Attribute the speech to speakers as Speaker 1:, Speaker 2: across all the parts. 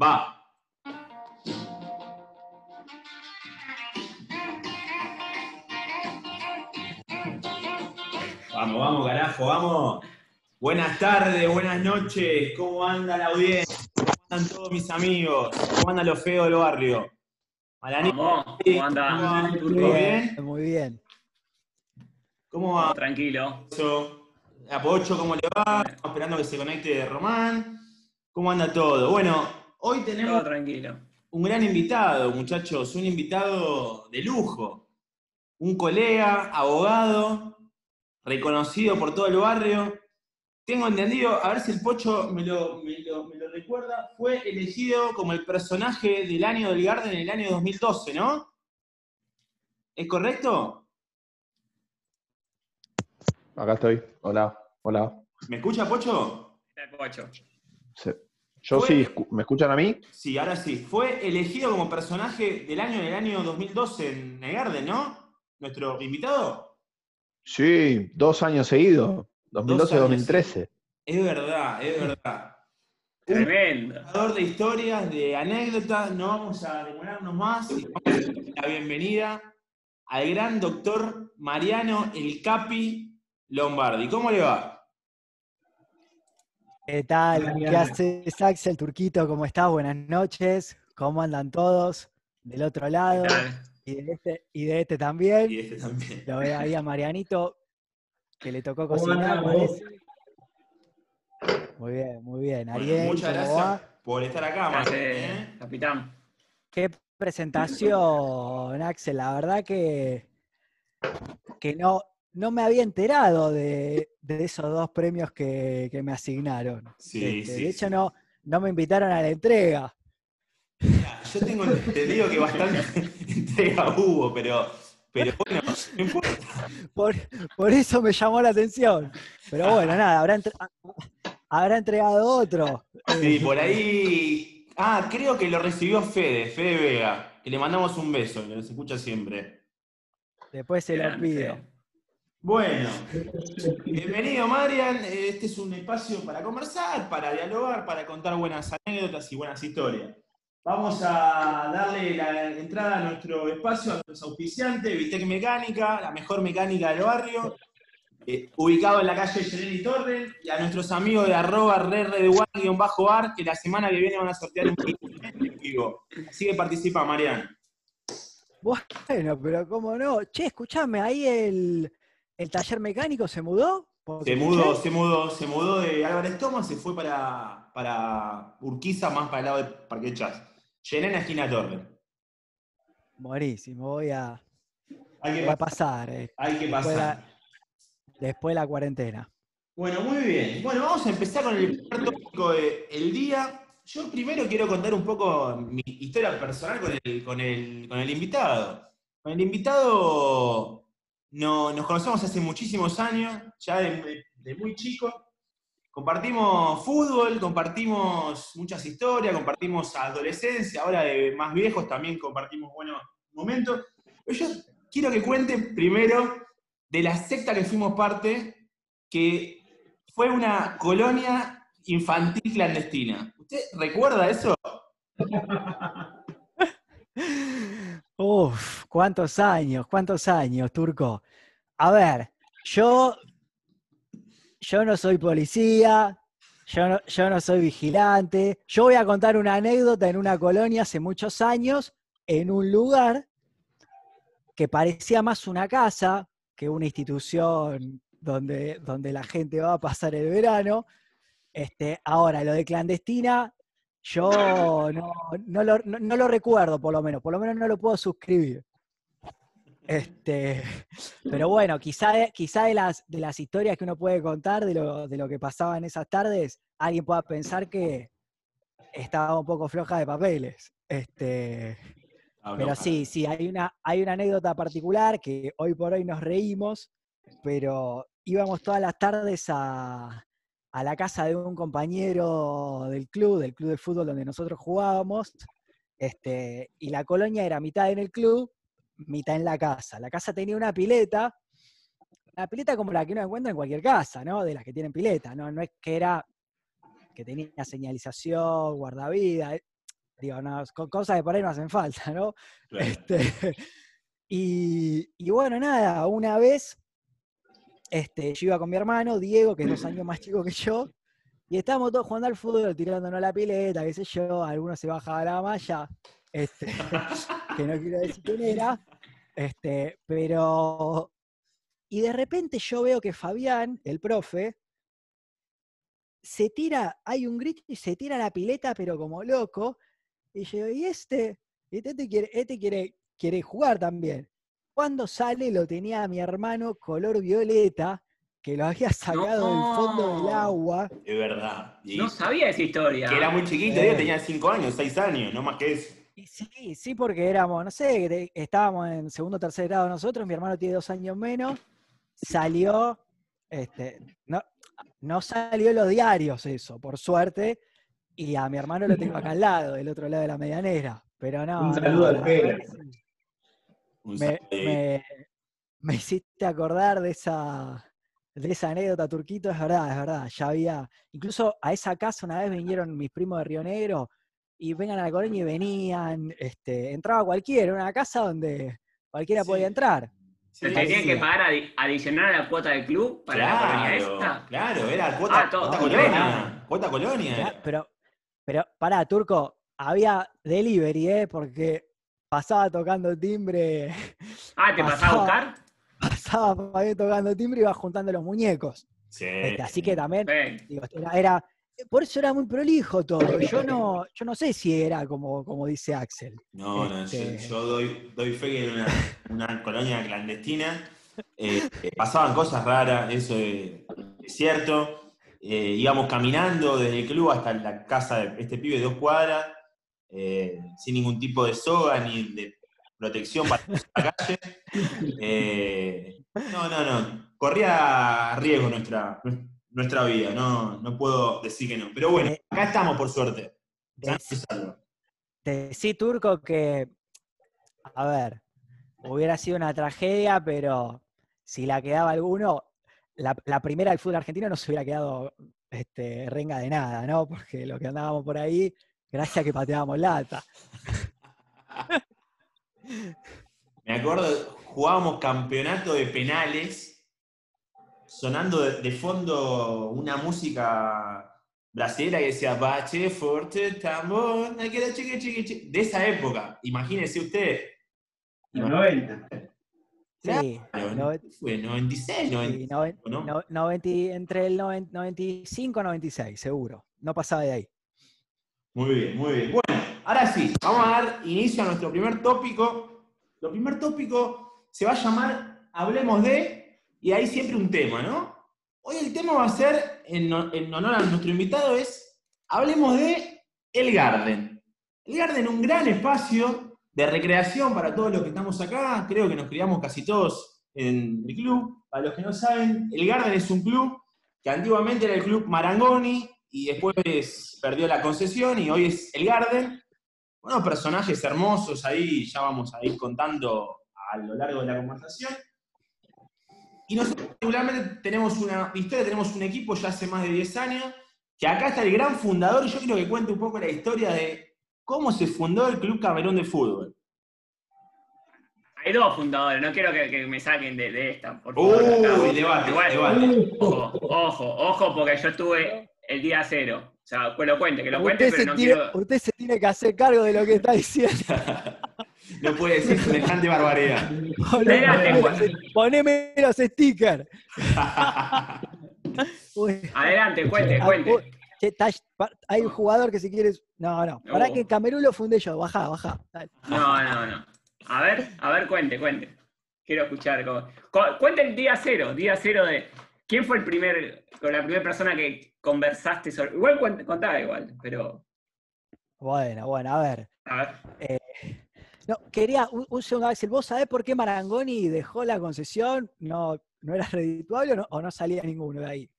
Speaker 1: Va. Vamos, vamos, carajo, vamos. Buenas tardes, buenas noches. ¿Cómo anda la audiencia? ¿Cómo andan todos mis amigos? ¿Cómo andan los feos del barrio? Malanito,
Speaker 2: Vamos, ¿cómo anda?
Speaker 1: ¿Todo
Speaker 3: Bien? Muy bien.
Speaker 1: ¿Cómo va
Speaker 2: Tranquilo.
Speaker 1: eso? A Pocho, ¿cómo le va? Estamos esperando que se conecte Román. ¿Cómo anda todo? Bueno, hoy
Speaker 2: Todo
Speaker 1: tenemos
Speaker 2: tranquilo.
Speaker 1: un gran invitado, muchachos, un invitado de lujo. Un colega, abogado, reconocido por todo el barrio. Tengo entendido, a ver si el Pocho me lo, me lo- me lo recuerda, fue elegido como el personaje del año del Garden en el año 2012, ¿no? ¿Es correcto?
Speaker 4: Acá estoy. Hola, hola.
Speaker 1: ¿Me escucha, Pocho?
Speaker 2: Está Pocho.
Speaker 4: Se- Yo
Speaker 1: Fue-
Speaker 4: sí, ¿me escuchan a mí?
Speaker 1: Sí, ahora sí. Fue elegido como personaje del año en el año 2012 en el Garden, ¿no? Nuestro invitado.
Speaker 4: Sí, dos años seguidos.
Speaker 1: años
Speaker 4: 2012-2013.
Speaker 1: Es verdad, es verdad.
Speaker 2: Tremendo.
Speaker 1: Contador de historias, de anécdotas, no vamos a demorarnos más y vamos a darle la bienvenida al gran doctor Mariano El Capi Lombardi. ¿Cómo le va?
Speaker 3: ¿Qué tal? ¿Qué haces, Axel Turquito? ¿Cómo estás? Buenas noches. ¿Cómo andan todos? Del otro lado
Speaker 2: ¿Qué tal?
Speaker 3: y de este, y de este también.
Speaker 1: Y este también.
Speaker 3: Lo veo ahí a Marianito, que le tocó
Speaker 1: ¿Cómo
Speaker 3: cocinar. Muy bien, muy bien.
Speaker 1: Bueno,
Speaker 3: Ariel,
Speaker 1: muchas
Speaker 3: ¿cómo
Speaker 1: gracias
Speaker 3: va?
Speaker 1: por estar acá.
Speaker 2: Gracias,
Speaker 1: ¿eh?
Speaker 2: capitán.
Speaker 3: Qué presentación, Axel. La verdad que, que no, no me había enterado de, de esos dos premios que, que me asignaron.
Speaker 1: Sí,
Speaker 3: Este,
Speaker 1: sí,
Speaker 3: de hecho,
Speaker 1: sí.
Speaker 3: no, no me invitaron a la entrega.
Speaker 1: Yo tengo entendido que bastante entrega hubo, pero, pero bueno, no importa.
Speaker 3: Por, por eso me llamó la atención. Pero bueno, nada, habrá, entre- habrá entregado otro.
Speaker 1: Sí, por ahí. Ah, creo que lo recibió Fede, Fede Vega, que le mandamos un beso, que nos escucha siempre.
Speaker 3: Después se lo pido.
Speaker 1: Bueno, bienvenido Marian. Este es un espacio para conversar, para dialogar, para contar buenas anécdotas y buenas historias. Vamos a darle la entrada a nuestro espacio, a nuestros auspiciantes, Vitec Mecánica, la mejor mecánica del barrio, eh, ubicado en la calle General Torres, y a nuestros amigos de arroba bajo ar que la semana que viene van a sortear un vivo. Así que participa, Marian.
Speaker 3: Bueno, pero cómo no. Che, escuchame, ahí el, el taller mecánico se mudó.
Speaker 1: Se mudó, se mudó, se mudó de Álvarez Thomas, se fue para, para Urquiza, más para el lado de Parque Chas. Llené en la esquina Torre.
Speaker 3: Buenísimo, voy a,
Speaker 1: Hay que,
Speaker 3: voy a
Speaker 1: pasar.
Speaker 3: eh,
Speaker 1: Hay que
Speaker 3: después,
Speaker 1: pasar.
Speaker 3: la, después de la cuarentena.
Speaker 1: Bueno, muy bien. Bueno, vamos a empezar con el primer tópico del día. Yo primero quiero contar un poco mi historia personal con el, con el, con el invitado. Con el invitado no- nos conocemos hace muchísimos años, ya de, muy chico. Compartimos fútbol, compartimos muchas historias, compartimos adolescencia, ahora de más viejos también compartimos buenos momentos. Yo quiero que cuenten primero de la secta que fuimos parte, que fue una colonia infantil clandestina. ¿Usted recuerda eso?
Speaker 3: Uf, cuántos años, cuántos años, Turco. A ver, yo, yo no soy policía, yo no, yo no soy vigilante. Yo voy a contar una anécdota en una colonia hace muchos años, en un lugar que parecía más una casa que una institución donde, donde la gente va a pasar el verano. Este, ahora, lo de clandestina, yo no, no lo, no- no lo recuerdo, por lo menos, por lo menos no lo puedo suscribir. Este, pero bueno, quizá, de- quizá de, las, de las historias que uno puede contar de lo, de lo que pasaba en esas tardes, alguien pueda pensar que estaba un poco floja de papeles. Este,
Speaker 1: Ah,
Speaker 3: pero sí, sí, hay una, hay una anécdota particular que hoy por hoy nos reímos, pero íbamos todas las tardes a, a la casa de un compañero del club, del club de fútbol donde nosotros jugábamos, este, y la colonia era mitad en el club, mitad en la casa. La casa tenía una pileta, una pileta como la que uno encuentra en cualquier casa, ¿no? De las que tienen pileta, ¿no? No es que era que tenía señalización, guardavidas, Digo, no, co- cosas que por ahí no hacen falta, ¿no?
Speaker 1: Claro.
Speaker 3: Este, y, y bueno, nada, una vez este, yo iba con mi hermano, Diego, que es dos años más chico que yo, y estábamos todos jugando al fútbol, tirándonos la pileta, qué sé yo, algunos se bajaba la malla, este, que no quiero decir quién era, este, pero... Y de repente yo veo que Fabián, el profe, se tira, hay un grito y se tira la pileta, pero como loco, y yo, ¿y este? Este quiere, este quiere, quiere jugar también. Cuando sale lo tenía mi hermano color violeta, que lo había sacado del fondo del
Speaker 2: No.
Speaker 3: agua.
Speaker 1: Es verdad. Y
Speaker 2: No sabía esa historia.
Speaker 1: que era muy chiquito, tenía 5 años, 6 años, no más que eso.
Speaker 3: Y sí, sí, porque éramos, no sé, de- estábamos en segundo o tercer grado nosotros, mi hermano tiene dos años menos, salió, este, no, no salió en los diarios eso, por suerte, y a mi hermano lo tengo acá al lado, del otro lado de la medianera. Pero no.
Speaker 5: Un
Speaker 3: no,
Speaker 5: saludo al
Speaker 3: la
Speaker 5: Pela.
Speaker 3: verdad que sí.
Speaker 1: Un
Speaker 3: me,
Speaker 1: saludo.
Speaker 3: me- me hiciste acordar de esa, de esa anécdota, Turquito, es verdad, es verdad. Ya había, incluso a esa casa una vez vinieron mis primos de Río Negro y vengan a la colonia y venían, este, entraba cualquiera, era una casa donde cualquiera
Speaker 1: Sí.
Speaker 3: podía entrar.
Speaker 1: Sí,
Speaker 2: ¿Te tenían
Speaker 1: sí.
Speaker 2: que pagar adi- adicional a la cuota del club para la colonia
Speaker 1: Claro,
Speaker 2: esta?
Speaker 1: claro, era cuota,
Speaker 2: Ah, todo-
Speaker 1: cuota
Speaker 3: todo
Speaker 1: colonia. Cuota colonia. Era.
Speaker 3: pero, pero, pará, Turco, había delivery, ¿eh? Porque pasaba tocando timbre,
Speaker 2: Ah, ¿te pasaba a buscar?
Speaker 3: pasaba tocando timbre y iba juntando los muñecos.
Speaker 1: Sí.
Speaker 3: Este, así que también. Digo, era, era- por eso era muy prolijo todo. Yo no, yo no sé si era como, como dice Axel.
Speaker 1: No, no, yo,
Speaker 3: Este-
Speaker 1: yo doy, doy fe que era una, una colonia clandestina. eh, eh, pasaban cosas raras, eso es, es cierto. Eh, íbamos caminando desde el club hasta la casa de este pibe de dos cuadras, eh, sin ningún tipo de soga ni de protección para la calle. Eh, no, no, no. Corría riesgo nuestra, nuestra vida, no, no puedo decir que no. Pero bueno,
Speaker 3: Eh,
Speaker 1: acá estamos por suerte. Sanos y
Speaker 3: Dec-
Speaker 1: salvos.
Speaker 3: Decí, Turco, que, a ver, hubiera sido una tragedia, pero si la quedaba alguno, la, la primera del fútbol argentino no se hubiera quedado este, renga de nada, ¿no? Porque lo que andábamos por ahí, gracias que pateábamos lata.
Speaker 1: Me acuerdo, jugábamos campeonato de penales, sonando de, de fondo una música brasileña que decía Bache, Forte, Tambor, ay, que la chique, chique, chique", de esa época. Imagínese usted.
Speaker 5: Los 90.
Speaker 3: Sí,
Speaker 1: Claro,
Speaker 3: no-
Speaker 1: fue 96, 90,
Speaker 3: sí, noven-
Speaker 1: ¿no?
Speaker 3: no- 90 entre el noven- 95 y 96, seguro. No pasaba de ahí.
Speaker 1: Muy bien, muy bien. Bueno, ahora sí, vamos a dar inicio a nuestro primer tópico. Lo primer tópico se va a llamar Hablemos de, y hay siempre un tema, ¿no? Hoy el tema va a ser, en, en honor a nuestro invitado, es Hablemos de El Garden. El Garden, un gran espacio de recreación para todos los que estamos acá. Creo que nos criamos casi todos en el club. Para los que no saben, El Garden es un club que antiguamente era el club Marangoni y después perdió la concesión y hoy es el Garden. Unos personajes hermosos ahí, ya vamos a ir contando a lo largo de la conversación. Y nosotros particularmente tenemos una historia, tenemos un equipo ya hace más de 10 años, que acá está el gran fundador y yo quiero que cuente un poco la historia de cómo se fundó el Club Camerún de Fútbol.
Speaker 2: Hay dos fundadores, no quiero que, que me saquen de, de esta, por favor.
Speaker 1: Uy, debate,
Speaker 2: Igual,
Speaker 1: debate.
Speaker 2: Ojo, ojo, ojo, porque yo estuve el día cero. O sea, que lo cuente, que lo cuente,
Speaker 3: Usted,
Speaker 2: pero
Speaker 3: se
Speaker 2: no
Speaker 3: tiene,
Speaker 2: quiero.
Speaker 3: usted se tiene que hacer cargo de lo que está diciendo.
Speaker 1: No puede decir semejante barbaridad.
Speaker 2: Adelante,
Speaker 3: Poneme, poneme los stickers.
Speaker 2: Adelante, cuente,
Speaker 3: ah,
Speaker 2: cuente.
Speaker 3: hay un jugador que si quieres. No, no. Para
Speaker 2: No.
Speaker 3: que Camerún lo fundé yo. Bajá, bajá. Dale.
Speaker 2: No, no, no. A ver, a ver, cuente, cuente. Quiero escuchar. cómo- cu- Cuente el día cero, día cero de. ¿Quién fue el primer, con la primera persona que conversaste sobre. Igual contá igual, pero.
Speaker 3: Bueno, bueno, a ver.
Speaker 2: A ver.
Speaker 3: No, quería un, un segundo, Axel. ¿Vos sabés por qué Marangoni dejó la concesión? ¿No, no era redituable o no, o no salía ninguno de ahí?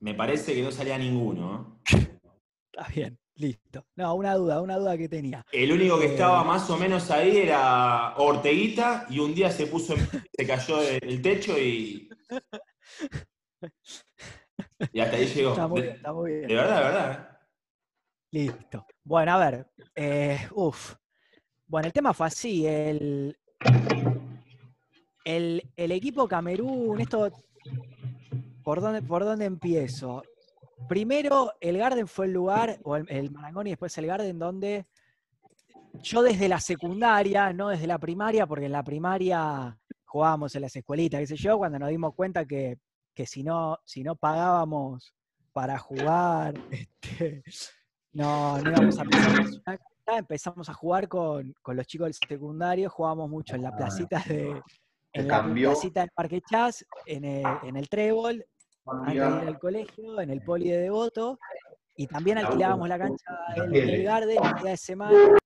Speaker 1: Me parece que no salía ninguno. ¿eh?
Speaker 3: Está bien, listo. No, una duda, una duda que tenía.
Speaker 1: El único que estaba más o menos ahí era Orteguita y un día se puso en se cayó del techo y. Y hasta ahí llegó.
Speaker 3: Está muy
Speaker 1: De,
Speaker 3: bien, está muy
Speaker 1: de verdad, de verdad.
Speaker 3: Listo. Bueno, a ver. eh, uf. Bueno, el tema fue así. El, el, el equipo Camerún, esto. ¿por dónde, ¿Por dónde empiezo? Primero, el Garden fue el lugar, o el, el Marangoni y después el Garden, donde yo desde la secundaria, no desde la primaria, porque en la primaria jugábamos en las escuelitas, qué sé yo, cuando nos dimos cuenta que, que si, no, si no pagábamos para jugar, este, no, no íbamos a empezar empezamos a jugar con, con los chicos del secundario, jugábamos mucho en la placita de en la placita del Parque Chas, en el, en el Trébol, antes de ir al colegio, en el poli de Devoto, y también alquilábamos la cancha del, del Garden el día de semana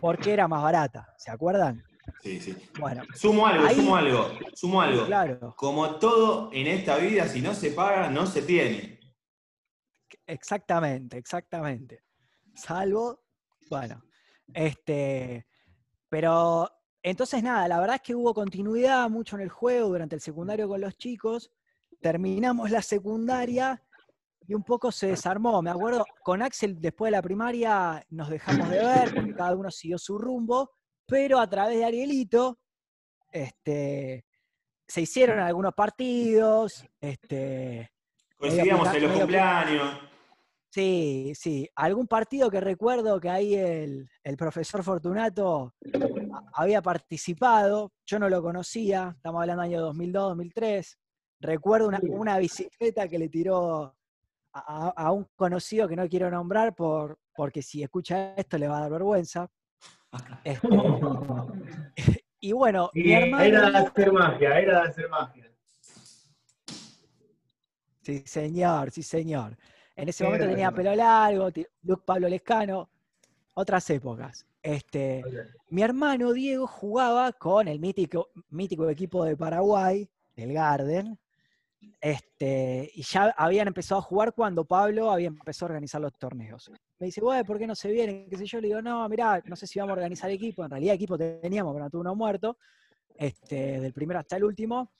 Speaker 3: porque era más barata, ¿se acuerdan?
Speaker 1: Sí, sí.
Speaker 3: Bueno,
Speaker 1: Sumo algo,
Speaker 3: Ahí-
Speaker 1: sumo algo, sumo algo.
Speaker 3: claro,
Speaker 1: Como todo en esta vida, si no se paga, no se tiene.
Speaker 3: exactamente, exactamente. Salvo, bueno, este, pero entonces nada, la verdad es que hubo continuidad mucho en el juego durante el secundario con los chicos. Terminamos la secundaria y un poco se desarmó. Me acuerdo, con Axel después de la primaria nos dejamos de ver porque cada uno siguió su rumbo, pero a través de Arielito, este, se hicieron algunos partidos, este,
Speaker 1: Coincidíamos en los cumpleaños.
Speaker 3: Sí, sí. Algún partido que recuerdo que ahí el, el profesor Fortunato había participado, yo no lo conocía, estamos hablando del año 2002, 2003. Recuerdo una, una bicicleta que le tiró a, a- a un conocido que no quiero nombrar por, porque si escucha esto le va a dar vergüenza. Este, y bueno, mi
Speaker 5: Y
Speaker 3: hermano...
Speaker 5: era de hacer magia, era de hacer magia.
Speaker 3: Sí, señor, sí, señor. En ese momento tenía pelo largo, look Pablo Lescano, otras épocas. Este, mi hermano Diego jugaba con el mítico, mítico equipo de Paraguay, el Garden, este, y ya habían empezado a jugar cuando Pablo había empezado a organizar los torneos. Me dice, güey, ¿por qué no se vienen? ¿Qué sé yo? Le digo, no, mirá, no sé si vamos a organizar equipo. En realidad equipo teníamos, pero no tuvo uno muerto, este, del primero hasta el último.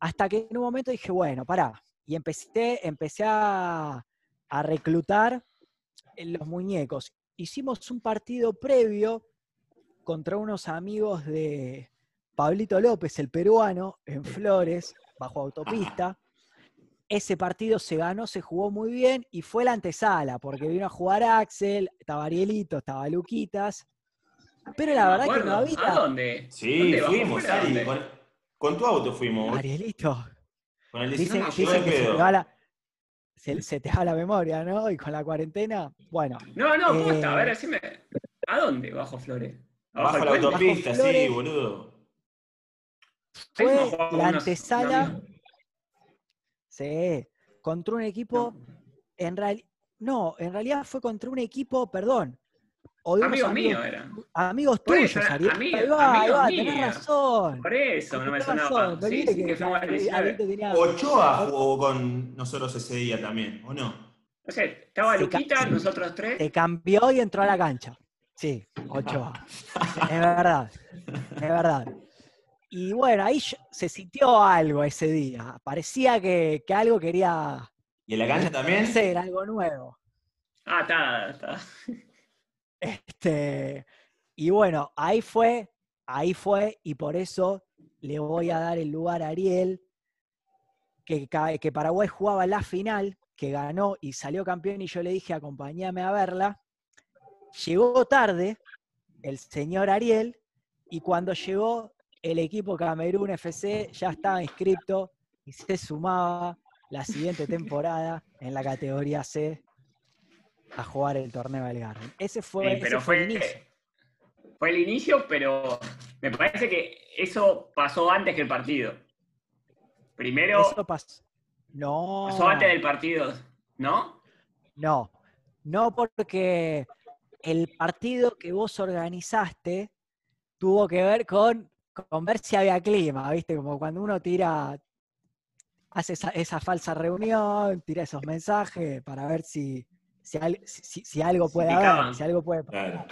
Speaker 3: Hasta que en un momento dije, bueno, pará. Y empecé, empecé a, a reclutar en los muñecos. Hicimos un partido previo contra unos amigos de Pablito López, el peruano, en Flores, bajo autopista. Ese partido se ganó, se jugó muy bien y fue la antesala, porque vino a jugar Axel, estaba Arielito, estaba Luquitas. Pero la
Speaker 2: No
Speaker 3: verdad que no había.
Speaker 2: ¿A dónde?
Speaker 1: Sí,
Speaker 2: ¿Dónde? ¿Bajo
Speaker 1: fuimos? Ari. Con, con tu auto fuimos.
Speaker 3: Arielito.
Speaker 1: Con el
Speaker 3: Dicen,
Speaker 1: 19 llegó
Speaker 3: dicen
Speaker 1: de
Speaker 3: que se te, va la, se, se te va la memoria, ¿no? Y con la cuarentena, bueno,
Speaker 2: No, no, ¿cómo está? A ver,
Speaker 3: Eh,
Speaker 2: decime. ¿A dónde bajo Flores?
Speaker 1: Bajo la autopista,
Speaker 3: Bajo
Speaker 1: sí, boludo.
Speaker 3: Fue la antesala, sí, contra un equipo, en realidad, no, en realidad fue contra un equipo, perdón, o de unos
Speaker 2: Amigos
Speaker 3: amigos,
Speaker 2: míos eran.
Speaker 3: amigos
Speaker 2: Por
Speaker 3: tuyos,
Speaker 2: eso, era
Speaker 3: Ariel.
Speaker 2: ami-
Speaker 3: ahí va, ahí
Speaker 2: amigos
Speaker 3: va, tenés razón.
Speaker 2: Por eso no me sonaba. Sí, sí, que
Speaker 3: que
Speaker 2: fuimos al 19.
Speaker 3: Arielito tenía-
Speaker 1: Ochoa jugó con nosotros ese día también, ¿o no?
Speaker 2: No sé, estaba
Speaker 3: Se ca-
Speaker 2: Luquita, nosotros tres.
Speaker 3: te cambió y entró a la cancha. Sí, Ochoa. es verdad, es verdad. Y bueno, ahí se sintió algo ese día. Parecía que, que algo quería
Speaker 1: ¿Y en la cancha también?
Speaker 3: hacer, algo nuevo.
Speaker 2: Ah, está, está.
Speaker 3: Este, y bueno, ahí fue, ahí fue, y por eso le voy a dar el lugar a Ariel, que, que Paraguay jugaba la final, que ganó y salió campeón, y yo le dije, acompáñame a verla. Llegó tarde el señor Ariel, y cuando llegó, el equipo Camerún FC ya estaba inscripto y se sumaba la siguiente temporada en la categoría C a jugar el torneo del Garden. Ese fue, ese
Speaker 2: pero
Speaker 3: fue
Speaker 2: fue,
Speaker 3: el inicio.
Speaker 2: fue el inicio, pero me parece que eso pasó antes que el partido. Primero
Speaker 3: Eso pasó. No,
Speaker 2: pasó antes del partido, ¿no?
Speaker 3: no, no porque el partido que vos organizaste tuvo que ver con, con ver si había clima, ¿viste? Como cuando uno tira, hace esa, esa falsa reunión, tira esos mensajes para ver si, si, al- si- si algo puede haber, si algo puede
Speaker 1: Claro.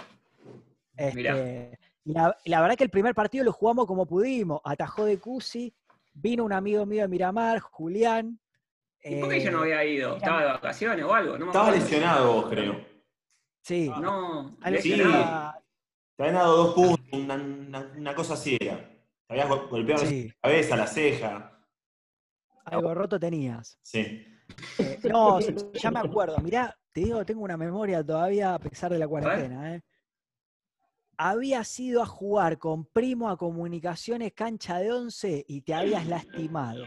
Speaker 3: Este, y la, verdad que el primer partido lo jugamos como pudimos. Atajó de Cusi, vino un amigo mío de Miramar, Julián.
Speaker 2: ¿Y por qué yo no
Speaker 3: eh,
Speaker 2: había ido? ¿Estaba de vacaciones o algo? No me
Speaker 1: Estaba lesionado vos, creo.
Speaker 3: Sí.
Speaker 2: No,
Speaker 1: Sí.
Speaker 3: era-
Speaker 1: Te habían dado dos puntos, una, una- una cosa así era. Te habías go- golpeado
Speaker 3: sí,
Speaker 1: la cabeza, la ceja.
Speaker 3: algo roto tenías.
Speaker 1: Sí.
Speaker 3: Eh, no, ya me acuerdo. Mirá, te digo, tengo una memoria todavía a pesar de la cuarentena. ¿eh? Habías ido a jugar con Primo a Comunicaciones Cancha de Once y te habías lastimado.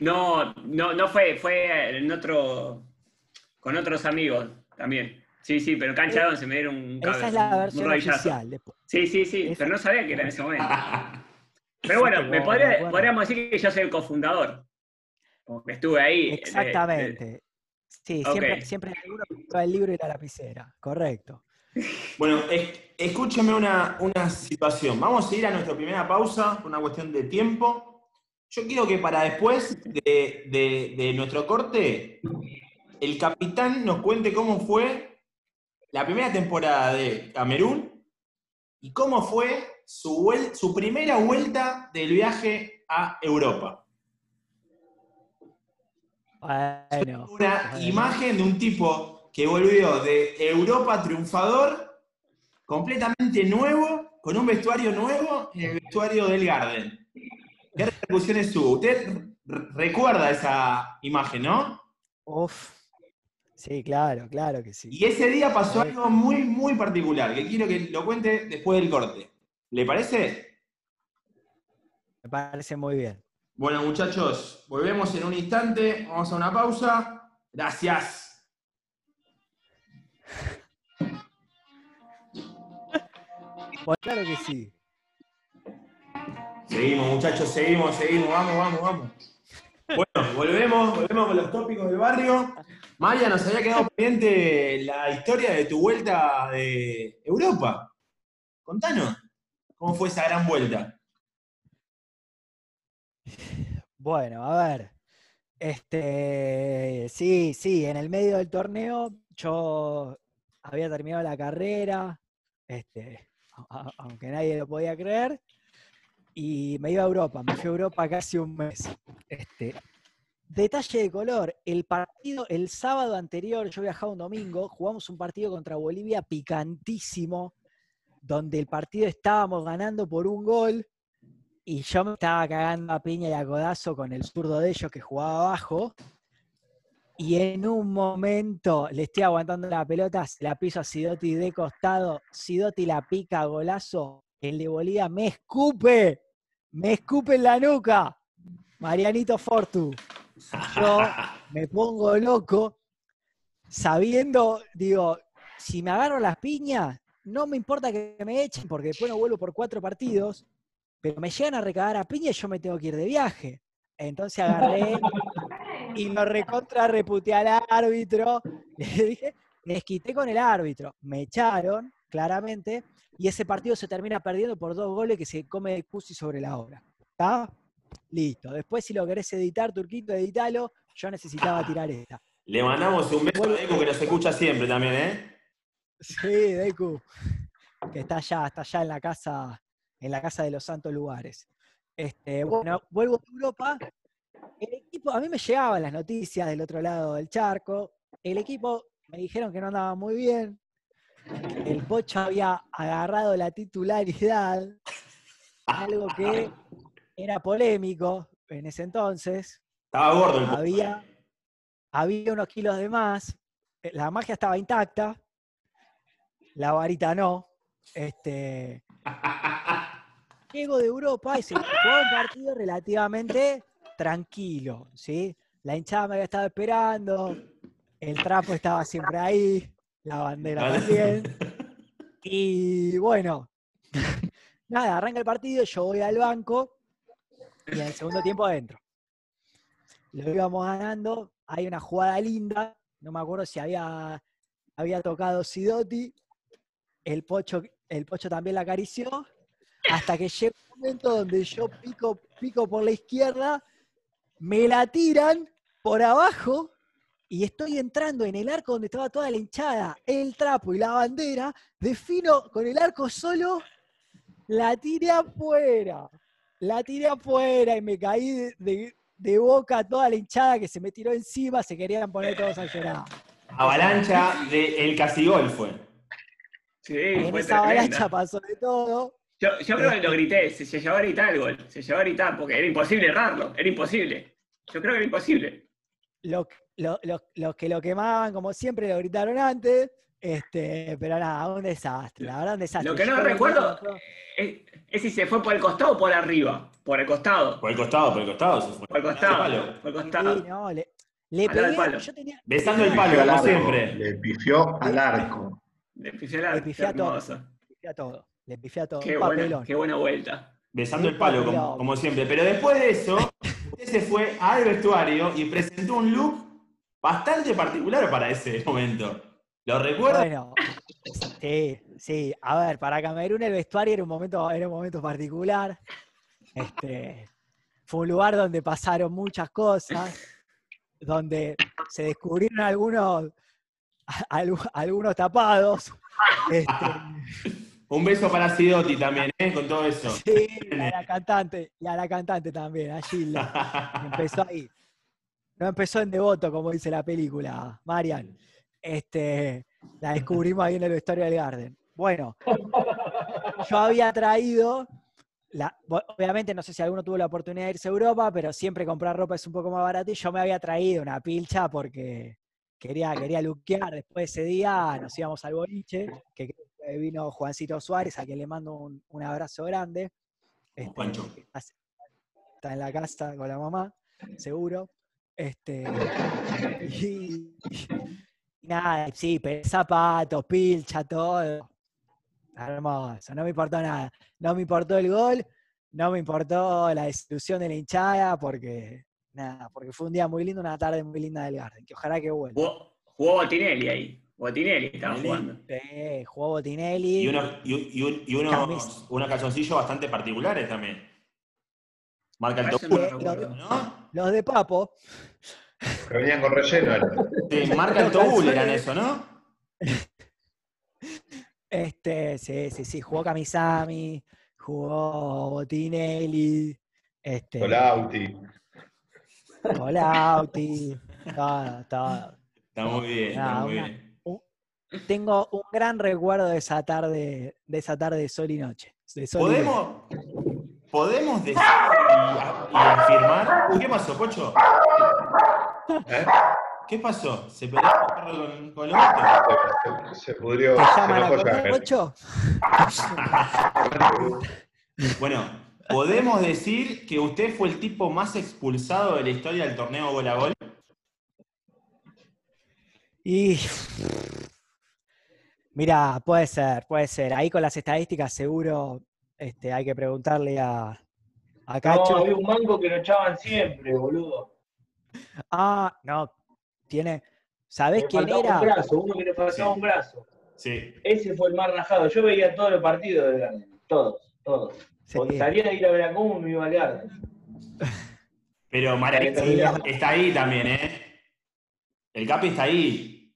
Speaker 2: No, no, no fue, fue en otro, con otros amigos también. Sí, sí, pero cancha de once me dieron un
Speaker 3: Esa es la versión oficial. Después.
Speaker 2: Sí, sí, sí,
Speaker 3: Esa-
Speaker 2: pero no sabía que era en ese momento. Pero bueno, me podría- podríamos decir que yo soy el cofundador. Como que estuve ahí. de- de-
Speaker 3: Exactamente. Sí, siempre, siempre el libro y la lapicera. Correcto.
Speaker 1: Bueno, es- escúcheme una, una situación. Vamos a ir a nuestra primera pausa por una cuestión de tiempo. Yo quiero que para después de, de- de nuestro corte, el capitán nos cuente cómo fue la primera temporada de Camerún y cómo fue su, primera vuelta del viaje a Europa.
Speaker 3: Bueno.
Speaker 1: Una
Speaker 3: bueno.
Speaker 1: imagen de un tipo que volvió de Europa triunfador, completamente nuevo, con un vestuario nuevo en el vestuario del Garden. ¿Qué repercusiones tuvo? Usted recuerda esa imagen, ¿no?
Speaker 3: Uf. Sí, claro, claro que sí.
Speaker 1: Y ese día pasó
Speaker 3: Sí.
Speaker 1: algo muy, muy particular, que quiero que lo cuente después del corte. ¿Le parece?
Speaker 3: Me parece muy bien.
Speaker 1: Bueno, muchachos, volvemos en un instante, vamos a una pausa. Gracias.
Speaker 3: Pues claro que sí.
Speaker 1: Seguimos, muchachos, seguimos, seguimos, vamos, vamos, vamos. Bueno, volvemos, volvemos con los tópicos del barrio. Maya, nos había quedado pendiente la historia de tu vuelta de Europa. Contanos, ¿cómo fue esa gran vuelta?
Speaker 3: Bueno, a ver. Este, sí, sí, en el medio del torneo yo había terminado la carrera, este, aunque nadie lo podía creer, y me iba a Europa, me fui a Europa casi un mes. Este, detalle de color, el partido, el sábado anterior, yo viajaba un domingo, jugamos un partido contra Bolivia picantísimo, donde el partido estábamos ganando por un gol, y yo me estaba cagando a piña y a codazo con el zurdo de ellos que jugaba abajo. Y en un momento le estoy aguantando la pelota, se la piso a Sidoti de costado, Sidoti la pica, golazo, el de Bolivia me escupe, me escupe en la nuca, Marianito Fortu. Yo me pongo loco, sabiendo, digo, si me agarro las piñas, no me importa que me echen, porque después no vuelvo por cuatro partidos, pero me llegan a recagar a piña y yo me tengo que ir de viaje. Entonces agarré y lo recontra reputeé al árbitro. Le dije, les quité con el árbitro. Me echaron, claramente, y ese partido se termina perdiendo por dos goles que se come de Cusi sobre la hora. ¿Está? Listo. Después, si lo querés editar, Turquito, editalo. Yo necesitaba tirar esta.
Speaker 1: Le mandamos un beso a Deco que nos escucha siempre también, ¿eh?
Speaker 3: Sí, Deku. Que está allá, está allá en la casa, en la casa de los santos lugares. Este, bueno, vuelvo a Europa. El equipo, a mí me llegaban las noticias del otro lado del charco. El equipo me dijeron que no andaba muy bien. El Pocho había agarrado la titularidad, algo que era polémico en ese entonces.
Speaker 1: Estaba gordo el
Speaker 3: Había, había unos kilos de más. eh, La magia estaba intacta. La varita no. Este, llego de Europa y se jugó un partido relativamente tranquilo, ¿sí? La hinchada me había estado esperando, el trapo estaba siempre ahí, la bandera también. Y bueno, nada, arranca el partido, yo voy al banco y en el segundo tiempo adentro. Lo íbamos ganando, hay una jugada linda, no me acuerdo si había, había tocado Sidoti, el pocho, el pocho también la acarició, hasta que llega un momento donde yo pico, pico por la izquierda, me la tiran por abajo y estoy entrando en el arco donde estaba toda la hinchada, el trapo y la bandera, defino con el arco solo, la tiré afuera, la tiré afuera y me caí de, de- de boca toda la hinchada que se me tiró encima, se querían poner todos a llorar.
Speaker 1: avalancha de El Casigol fue.
Speaker 2: Sí,
Speaker 3: En
Speaker 2: fue
Speaker 3: esa avalancha pasó de todo.
Speaker 2: Yo, yo creo que lo grité, se, se llevó a gritar el gol, se llevó a gritar, porque era imposible errarlo, era imposible. Yo creo que era imposible.
Speaker 3: Los, lo- lo- los que lo quemaban, como siempre, lo gritaron antes. Este, pero nada, un desastre, la verdad, un desastre.
Speaker 2: Lo que no
Speaker 3: Yo
Speaker 2: recuerdo es, es si se fue por el costado o por arriba. Por el costado.
Speaker 1: Por el costado, por el costado se fue.
Speaker 2: Por el costado.
Speaker 1: Palo.
Speaker 2: Por el
Speaker 3: Sí,
Speaker 2: costado.
Speaker 3: no, le, le
Speaker 2: Al palo.
Speaker 3: yo tenía,
Speaker 1: Besando el palo,
Speaker 6: Al
Speaker 1: como
Speaker 6: arco,
Speaker 1: siempre.
Speaker 6: Le pifió al arco.
Speaker 2: Le pifié la-
Speaker 3: Le pifié a todo. le pifié a todo, le pifié a todo,
Speaker 2: Qué buena, qué buena vuelta.
Speaker 1: Besando el palo, como, como siempre. Pero después de eso, usted se fue al vestuario y presentó un look bastante particular para ese momento. ¿Lo recuerda?
Speaker 3: Bueno, sí, sí. A ver, para Camerún el vestuario era un momento, era un momento particular. Este, fue un lugar donde pasaron muchas cosas, donde se descubrieron algunos, algu- algunos tapados. Este,
Speaker 1: Un beso para Sidoti también, ¿eh? Con todo eso.
Speaker 3: sí, y a la cantante, y a la cantante también, a Gilda. Empezó ahí. No empezó en devoto, como dice la película, Marian. Este, la descubrimos ahí en el vestuario del Garden. Bueno, yo había traído, la- obviamente no sé si alguno tuvo la oportunidad de irse a Europa, pero siempre comprar ropa es un poco más barato y yo me había traído una pilcha porque quería, quería luquear. Después de ese día nos íbamos al boliche, que vino Juancito Suárez, a quien le mando un, un abrazo grande. Este,
Speaker 1: Juancho.
Speaker 3: que está- en la casa con la mamá, seguro. Este, y nada, sí, zapatos, pilcha, todo. Hermoso, no me importó nada. No me importó el gol, no me importó la desilusión de la hinchada, porque nada, porque fue un día muy lindo, una tarde muy linda del Garden, que ojalá que vuelva.
Speaker 2: Jugó, jugó Botinelli ahí. Botinelli estaba jugando.
Speaker 3: Sí, jugó Botinelli.
Speaker 1: Y, unos, y, y- y unos, unos calzoncillos bastante particulares también. Marca el
Speaker 2: Eso
Speaker 1: top
Speaker 2: no
Speaker 3: Eh,
Speaker 2: lo
Speaker 3: lo-
Speaker 2: recuerdo.
Speaker 1: ¿no?
Speaker 3: Los de Papo,
Speaker 6: Que venían con relleno.
Speaker 1: Sí, marca el Tobul eran eso, ¿no?
Speaker 3: este, sí, sí, sí, jugó Kamisami, jugó Botinelli, este,
Speaker 6: Colauti.
Speaker 3: Colauti, todo, todo.
Speaker 1: Está muy bien, está muy
Speaker 3: una-
Speaker 1: bien.
Speaker 3: Tengo un gran recuerdo de esa tarde, de esa tarde de sol y noche. de sol y luna.
Speaker 1: ¿Podemos, podemos decir y, y afirmar. Uy, ¿Qué pasó, Pocho?
Speaker 6: ¿Eh?
Speaker 1: ¿Qué pasó? ¿Se peleó el perro con, con los gatos?
Speaker 6: Se, pudrió.
Speaker 3: ¿Te
Speaker 6: se
Speaker 3: llaman a?
Speaker 1: Bueno, ¿podemos decir que usted fue el tipo más expulsado de la historia del torneo Gol a Gol?
Speaker 3: Y. Mira, puede ser, puede ser. Ahí con las estadísticas seguro este, hay que preguntarle a, a
Speaker 5: No,
Speaker 3: Cacho.
Speaker 5: había un manco que lo echaban siempre, boludo.
Speaker 3: Ah, no, tiene. ¿Sabés
Speaker 5: Le
Speaker 3: quién era?
Speaker 5: Un brazo, uno que le faltaba
Speaker 1: Sí.
Speaker 5: un brazo.
Speaker 1: Sí.
Speaker 5: Ese fue el más rajado. Yo veía todos los partidos del Garden. Todos, todos.
Speaker 3: Sí.
Speaker 5: Salía de ir a Veracruz me iba al Garden.
Speaker 1: Pero Marianito
Speaker 5: Sí.
Speaker 1: está ahí también, ¿eh? El Capi está ahí.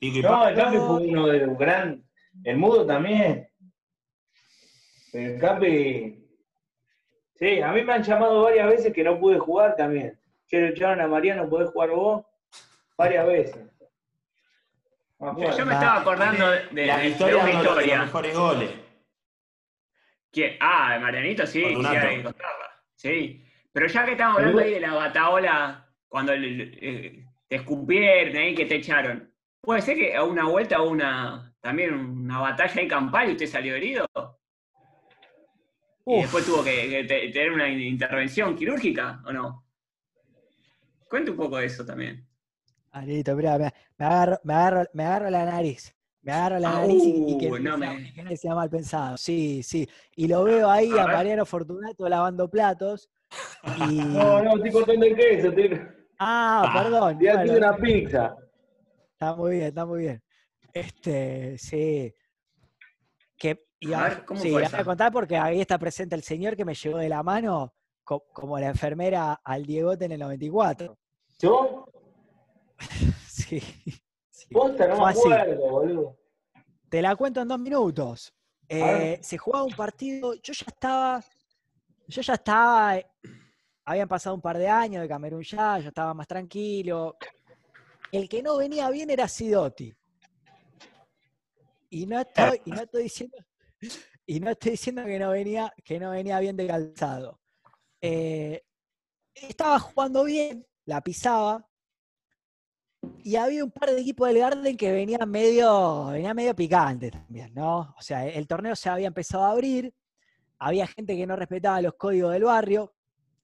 Speaker 1: Y
Speaker 5: No, el Capi fue uno de los gran. El Mudo también. Pero el Capi. Sí, a mí me han llamado varias veces que no pude jugar también. Che, le echaron a Mariano, ¿podés jugar vos? Varias veces.
Speaker 2: Yo, me estaba acordando de, de-
Speaker 1: la historia de uno de los
Speaker 2: historia.
Speaker 1: mejores goles.
Speaker 2: ¿Quién? Ah, de Marianito, sí, sí,
Speaker 1: Fortunato.
Speaker 2: hay que contarla. Sí. Pero ya que estamos hablando ahí de la bataola, cuando te escupieron ahí, que te echaron. ¿Puede ser que a una vuelta o una también una batalla ahí campal y usted salió herido? Y después tuvo que, que te- tener una in- intervención quirúrgica, ¿o no? Cuente un poco de eso también.
Speaker 3: Arito, mirá, me, me agarro, me, agarro, me agarro la nariz. Me agarro la
Speaker 2: Ah,
Speaker 3: nariz y, y que,
Speaker 2: uh,
Speaker 3: no sea,
Speaker 2: me-
Speaker 3: que sea mal pensado. Sí, sí. Y lo veo ahí
Speaker 2: A.
Speaker 3: Mariano Fortunato lavando platos. Y...
Speaker 5: No, no, estoy cortando el queso. Estoy...
Speaker 3: Ah,
Speaker 1: Ah,
Speaker 3: perdón.
Speaker 5: Ya
Speaker 3: bueno,
Speaker 5: tiene una pizza.
Speaker 3: Está muy bien, está muy bien. Este, sí. Que, y
Speaker 2: A
Speaker 3: a-
Speaker 2: ver, ¿cómo
Speaker 3: sí, voy a contar porque ahí está presente el señor que me llevó de la mano co- como la enfermera al Diegote en el 94.
Speaker 5: ¿Yo?
Speaker 3: Sí. sí.
Speaker 5: Posta, no me acuerdo, boludo.
Speaker 3: Te la cuento en dos minutos. Eh, se jugaba un partido, yo ya estaba, yo ya estaba, eh, habían pasado un par de años de Camerún ya, yo estaba más tranquilo. El que no venía bien era Sidotti. Y no estoy, y no estoy diciendo, y no estoy diciendo que no venía, que no venía bien de calzado. Eh, estaba jugando bien, la pisaba, y había un par de equipos del Garden que venían medio, venían medio picantes también, ¿no? O sea, el torneo se había empezado a abrir, había gente que no respetaba los códigos del barrio,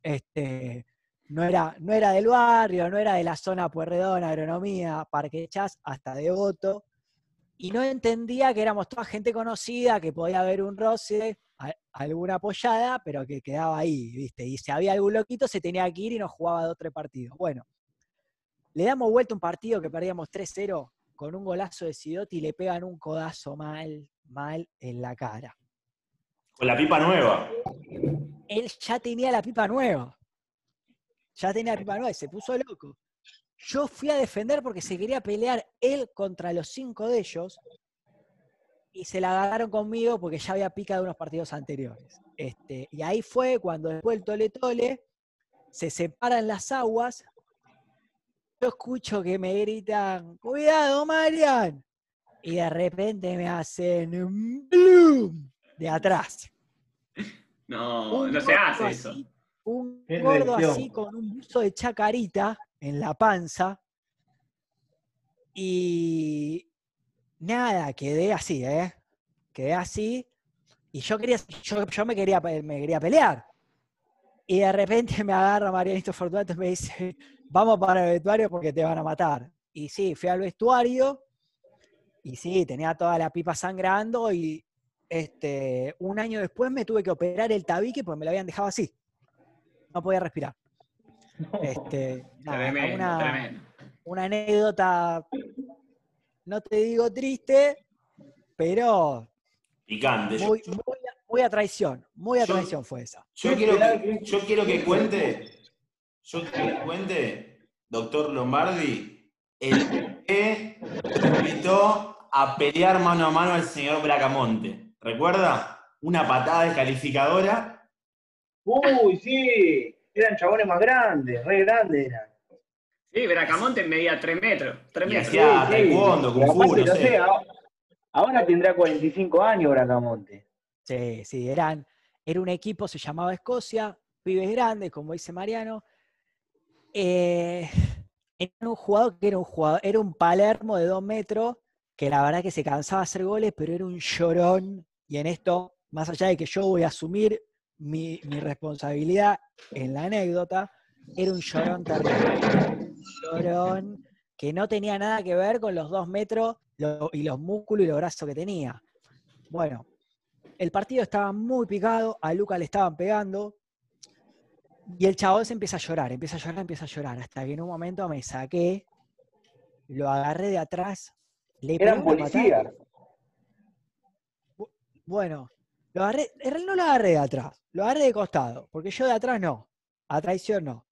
Speaker 3: este, no, era, no era del barrio, no era de la zona Puerredón, Agronomía, Parque Chas, hasta Devoto, y no entendía que éramos toda gente conocida, que podía haber un roce, a- alguna apoyada, pero que quedaba ahí, ¿viste? Y si había algún loquito, se tenía que ir y nos jugaba dos o tres partidos. Bueno, le damos vuelta un partido que perdíamos 3-0 con un golazo de Sidotti y le pegan un codazo mal, mal en la cara.
Speaker 1: Con la pipa nueva.
Speaker 3: Él ya tenía la pipa nueva. Ya tenía la pipa nueva y se puso loco. Yo fui a defender porque se quería pelear él contra los cinco de ellos y se la agarraron conmigo porque ya había pica de unos partidos anteriores. Este, y ahí fue cuando después el tole tole se separan las aguas. Yo escucho que me gritan, cuidado, Marian. Y de repente me hacen un bloom de atrás.
Speaker 2: No,
Speaker 3: Un
Speaker 2: no se
Speaker 3: gordo
Speaker 2: hace eso.
Speaker 3: así, Un
Speaker 5: Qué
Speaker 3: gordo así con un buzo de chacarita en la panza. Y nada, quedé así, ¿eh? Quedé así. Y yo quería, yo, yo me, quería, pe- me quería pelear. Y de repente me agarra Marianito Fortunato y me dice, vamos para el vestuario porque te van a matar. Y sí, fui al vestuario y sí, tenía toda la pipa sangrando y este, un año después me tuve que operar el tabique porque me lo habían dejado así. No podía respirar. Este, nada,
Speaker 2: Tremendo,
Speaker 3: una,
Speaker 2: tremendo.
Speaker 3: una anécdota, no te digo triste, pero
Speaker 1: Picante. Yo,
Speaker 3: muy, muy, a- muy a traición. Muy a
Speaker 1: Yo-
Speaker 3: traición fue esa.
Speaker 1: yo quiero que, yo quiero que cuente, yo quiero que cuente, doctor Lombardi, el que invitó a pelear mano a mano al señor Bracamonte. ¿Recuerda? Una patada descalificadora.
Speaker 5: Uy, sí. Eran chabones más grandes, re grandes eran.
Speaker 2: Sí, Bracamonte medía 3 metros. 3
Speaker 1: Y
Speaker 2: metros.
Speaker 1: hacía taekwondo,
Speaker 5: Pero
Speaker 1: kung fu,
Speaker 5: aparte,
Speaker 1: no
Speaker 5: no
Speaker 1: sé.
Speaker 5: sé, ahora- tendrá 45 años Bracamonte.
Speaker 3: Sí, sí, eran, era un equipo, se llamaba Escocia, pibes grandes, como dice Mariano. Eh, era un jugador que era un jugador, era un Palermo de dos metros, que la verdad que se cansaba de hacer goles, pero era un llorón. Y en esto, más allá de que yo voy a asumir mi, mi responsabilidad en la anécdota, era un llorón terrible. Un llorón que no tenía nada que ver con los dos metros lo- y los músculos y los brazos que tenía. Bueno, el partido estaba muy picado, a Luca le estaban pegando, y el chabón se empieza a llorar, empieza a llorar, empieza a llorar, hasta que en un momento me saqué, lo agarré de atrás, le
Speaker 5: Eran policías.
Speaker 3: Bueno, lo agarré, no lo agarré de atrás, lo agarré de costado, porque yo de atrás no, a traición no.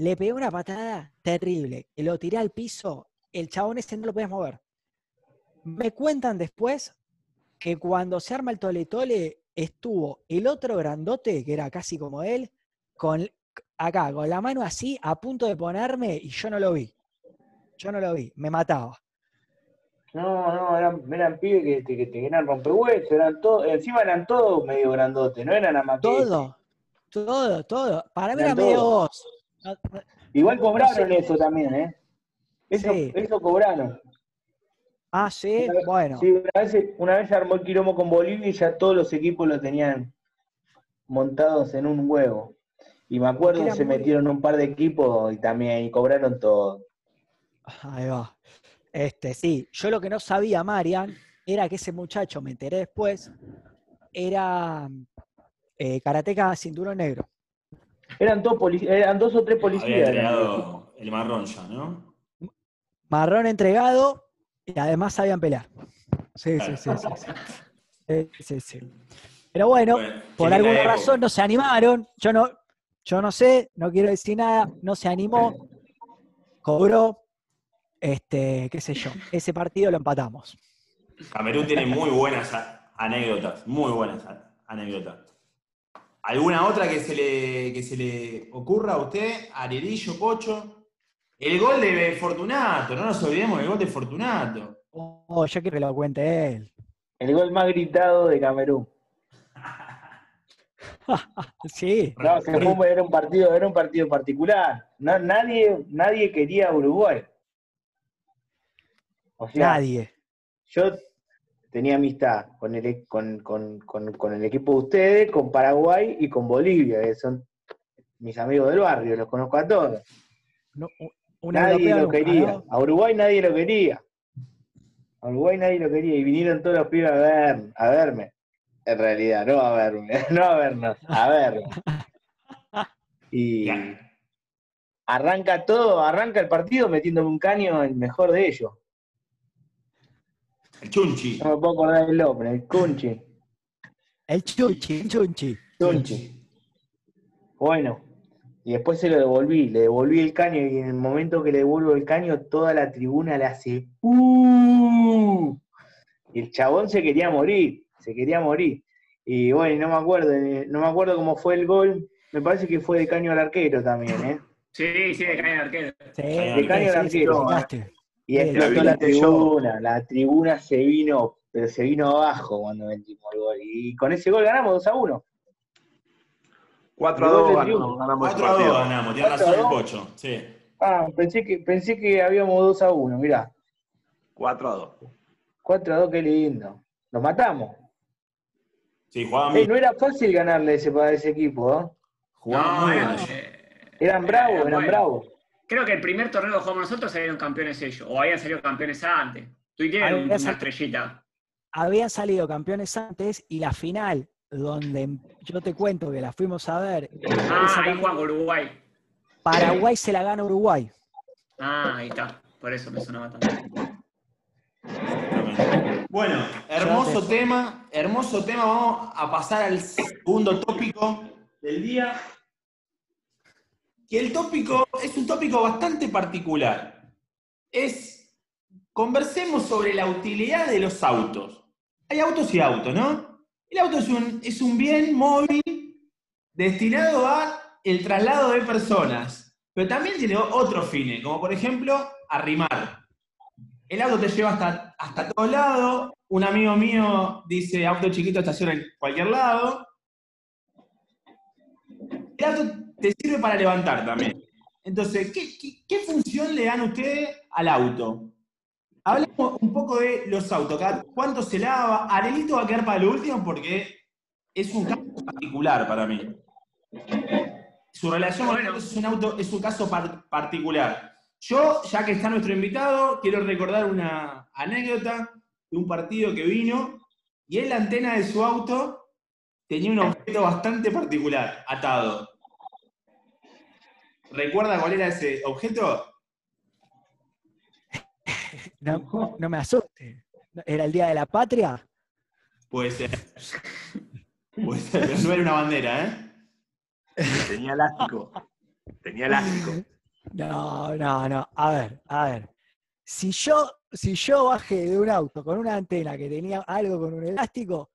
Speaker 3: Le pegué una patada terrible, que lo tiré al piso, el chabón ese no lo podías mover. Me cuentan después que cuando se arma el tole tole estuvo el otro grandote, que era casi como él, con acá, con la mano así, a punto de ponerme, y yo no lo vi. Yo no lo vi, me mataba.
Speaker 5: No, no, eran, eran pibes que te, que te querían rompehuesos, eran todos, encima eran todos medio grandotes, no eran nada
Speaker 3: Todo, todo, todo. Para mí
Speaker 5: Eran
Speaker 3: era medio vos. No- no-
Speaker 5: Igual cobraron
Speaker 3: No sé.
Speaker 5: eso también, ¿eh? Eso,
Speaker 3: Sí.
Speaker 5: eso cobraron.
Speaker 3: Ah, sí,
Speaker 5: Una vez-
Speaker 3: bueno.
Speaker 5: Sí, una vez, una vez armó el quilombo con Bolivia y ya todos los equipos lo tenían montados en un huevo. Y me acuerdo se
Speaker 3: muy-
Speaker 5: metieron un par de equipos y también y cobraron todo.
Speaker 3: Ahí va. Este, sí, yo lo que no sabía, Marian, era que ese muchacho, me enteré después, era eh, karateca cinturón negro.
Speaker 5: Eran, polic- eran dos o tres policías.
Speaker 1: entregado el marrón ya, ¿no?
Speaker 3: Marrón entregado y además sabían pelear. Sí, sí, sí, sí. sí. Sí, sí, sí. Pero bueno,
Speaker 1: Bueno,
Speaker 3: por alguna razón no se animaron. Yo no, yo no sé, no quiero decir nada, no se animó, cobró, este, qué sé yo. Ese partido lo empatamos.
Speaker 1: Camerún tiene muy buenas anécdotas, muy buenas anécdotas. ¿Alguna otra que se le, que se le ocurra a usted? Arierillo, Pocho. El gol de Fortunato, no nos olvidemos del gol de Fortunato.
Speaker 3: Oh, yo quiero que lo cuente él.
Speaker 5: El gol más gritado de Camerún.
Speaker 3: Sí.
Speaker 5: No, que fue era un partido, era un partido particular. No, nadie, nadie quería a Uruguay. O sea,
Speaker 3: Nadie.
Speaker 5: yo tenía amistad con el, con, con- con- con el equipo de ustedes, con Paraguay y con Bolivia, que son mis amigos del barrio, los conozco a todos.
Speaker 3: No, u- un
Speaker 5: nadie
Speaker 3: europeo
Speaker 5: lo quería.
Speaker 3: ¿no?
Speaker 5: A Uruguay nadie lo quería. A Uruguay nadie lo quería. Y vinieron todos los pibes a ver, a verme. En realidad, no a verme, no a vernos, a verme. Y arranca todo, arranca el partido metiéndome un caño el mejor de ellos.
Speaker 1: El Chunchi.
Speaker 5: No me puedo acordar del nombre, el Cunchi.
Speaker 3: El chunchi, el chunchi.
Speaker 5: Chunchi. Bueno, y después se lo devolví, le devolví el caño y en el momento que le devuelvo el caño, toda la tribuna le hace ¡Uh! Y el chabón se quería morir, se quería morir. Y bueno, no me acuerdo, eh, no me acuerdo cómo fue el gol. Me parece que fue de caño al arquero también, ¿eh?
Speaker 2: Sí, sí, de caña de arquero.
Speaker 3: Sí,
Speaker 1: De
Speaker 5: caño al
Speaker 3: sí, sí,
Speaker 5: arquero. Y explotó
Speaker 4: la
Speaker 5: la
Speaker 4: habilité yo.
Speaker 5: tribuna, la tribuna se vino, pero se vino abajo cuando metimos el gol. Y con ese gol ganamos 2 a 1.
Speaker 4: 4 a
Speaker 5: Gol
Speaker 4: 2
Speaker 5: del
Speaker 4: ganamos, ganamos el
Speaker 1: 4 a 2
Speaker 4: partido.
Speaker 1: ganamos, tiene
Speaker 5: 4 a
Speaker 1: razón el
Speaker 5: 2.
Speaker 1: Pocho. Sí.
Speaker 5: Ah, pensé que, pensé que habíamos 2 a 1, mirá.
Speaker 4: 4 a 2.
Speaker 5: 4 a 2, qué lindo. Lo matamos.
Speaker 1: Sí, jugaban bien.
Speaker 5: no era fácil ganarle ese, para ese equipo, ¿eh?
Speaker 1: Jugaban
Speaker 2: No,
Speaker 1: muy bien.
Speaker 2: eh,
Speaker 5: Eran bravos,
Speaker 2: Era
Speaker 5: eran
Speaker 2: bueno.
Speaker 5: bravos.
Speaker 2: Creo que el primer torneo que jugamos nosotros salieron campeones ellos, o habían salido campeones antes. Tú
Speaker 3: Había
Speaker 2: tienes una
Speaker 3: sal-
Speaker 2: estrellita.
Speaker 3: Habían salido campeones antes y la final, donde yo te cuento que la fuimos a ver,
Speaker 2: Ah,
Speaker 3: esa
Speaker 2: ahí juega Uruguay.
Speaker 3: Paraguay se la gana Uruguay.
Speaker 2: Ah, ahí está. Por eso me sonaba tanto.
Speaker 1: Bueno, hermoso tema, hermoso tema. Vamos a pasar al segundo tópico del día. Que el tópico es un tópico bastante particular. Es, conversemos sobre la utilidad de los autos. Hay autos y autos, ¿no? El auto es un, es un bien móvil destinado a el traslado de personas, pero también tiene otros fines, como por ejemplo arrimar. El auto te lleva hasta, hasta todos lados. Un amigo mío dice auto chiquito estaciona en cualquier lado. El auto te sirve para levantar también. Entonces, ¿qué, qué- qué función le dan ustedes al auto? Hablemos un poco de los autos. ¿Cuánto se lava? Arelito va a quedar para lo último porque es un caso particular para mí. Su relación con el
Speaker 2: Bueno.
Speaker 1: auto es un auto, es un caso par- particular. Yo, ya que está nuestro invitado, quiero recordar una anécdota de un partido que vino y en la antena de su auto tenía un objeto bastante particular atado. ¿Recuerda cuál era ese objeto?
Speaker 3: No, no me asuste. ¿Era el Día de la Patria?
Speaker 1: Puede ser. Puede ser, pero no era una bandera, ¿eh?
Speaker 4: Tenía elástico. Tenía elástico.
Speaker 3: No, no, no. A ver, a ver. Si yo, si yo bajé de un auto con una antena que tenía algo con un elástico,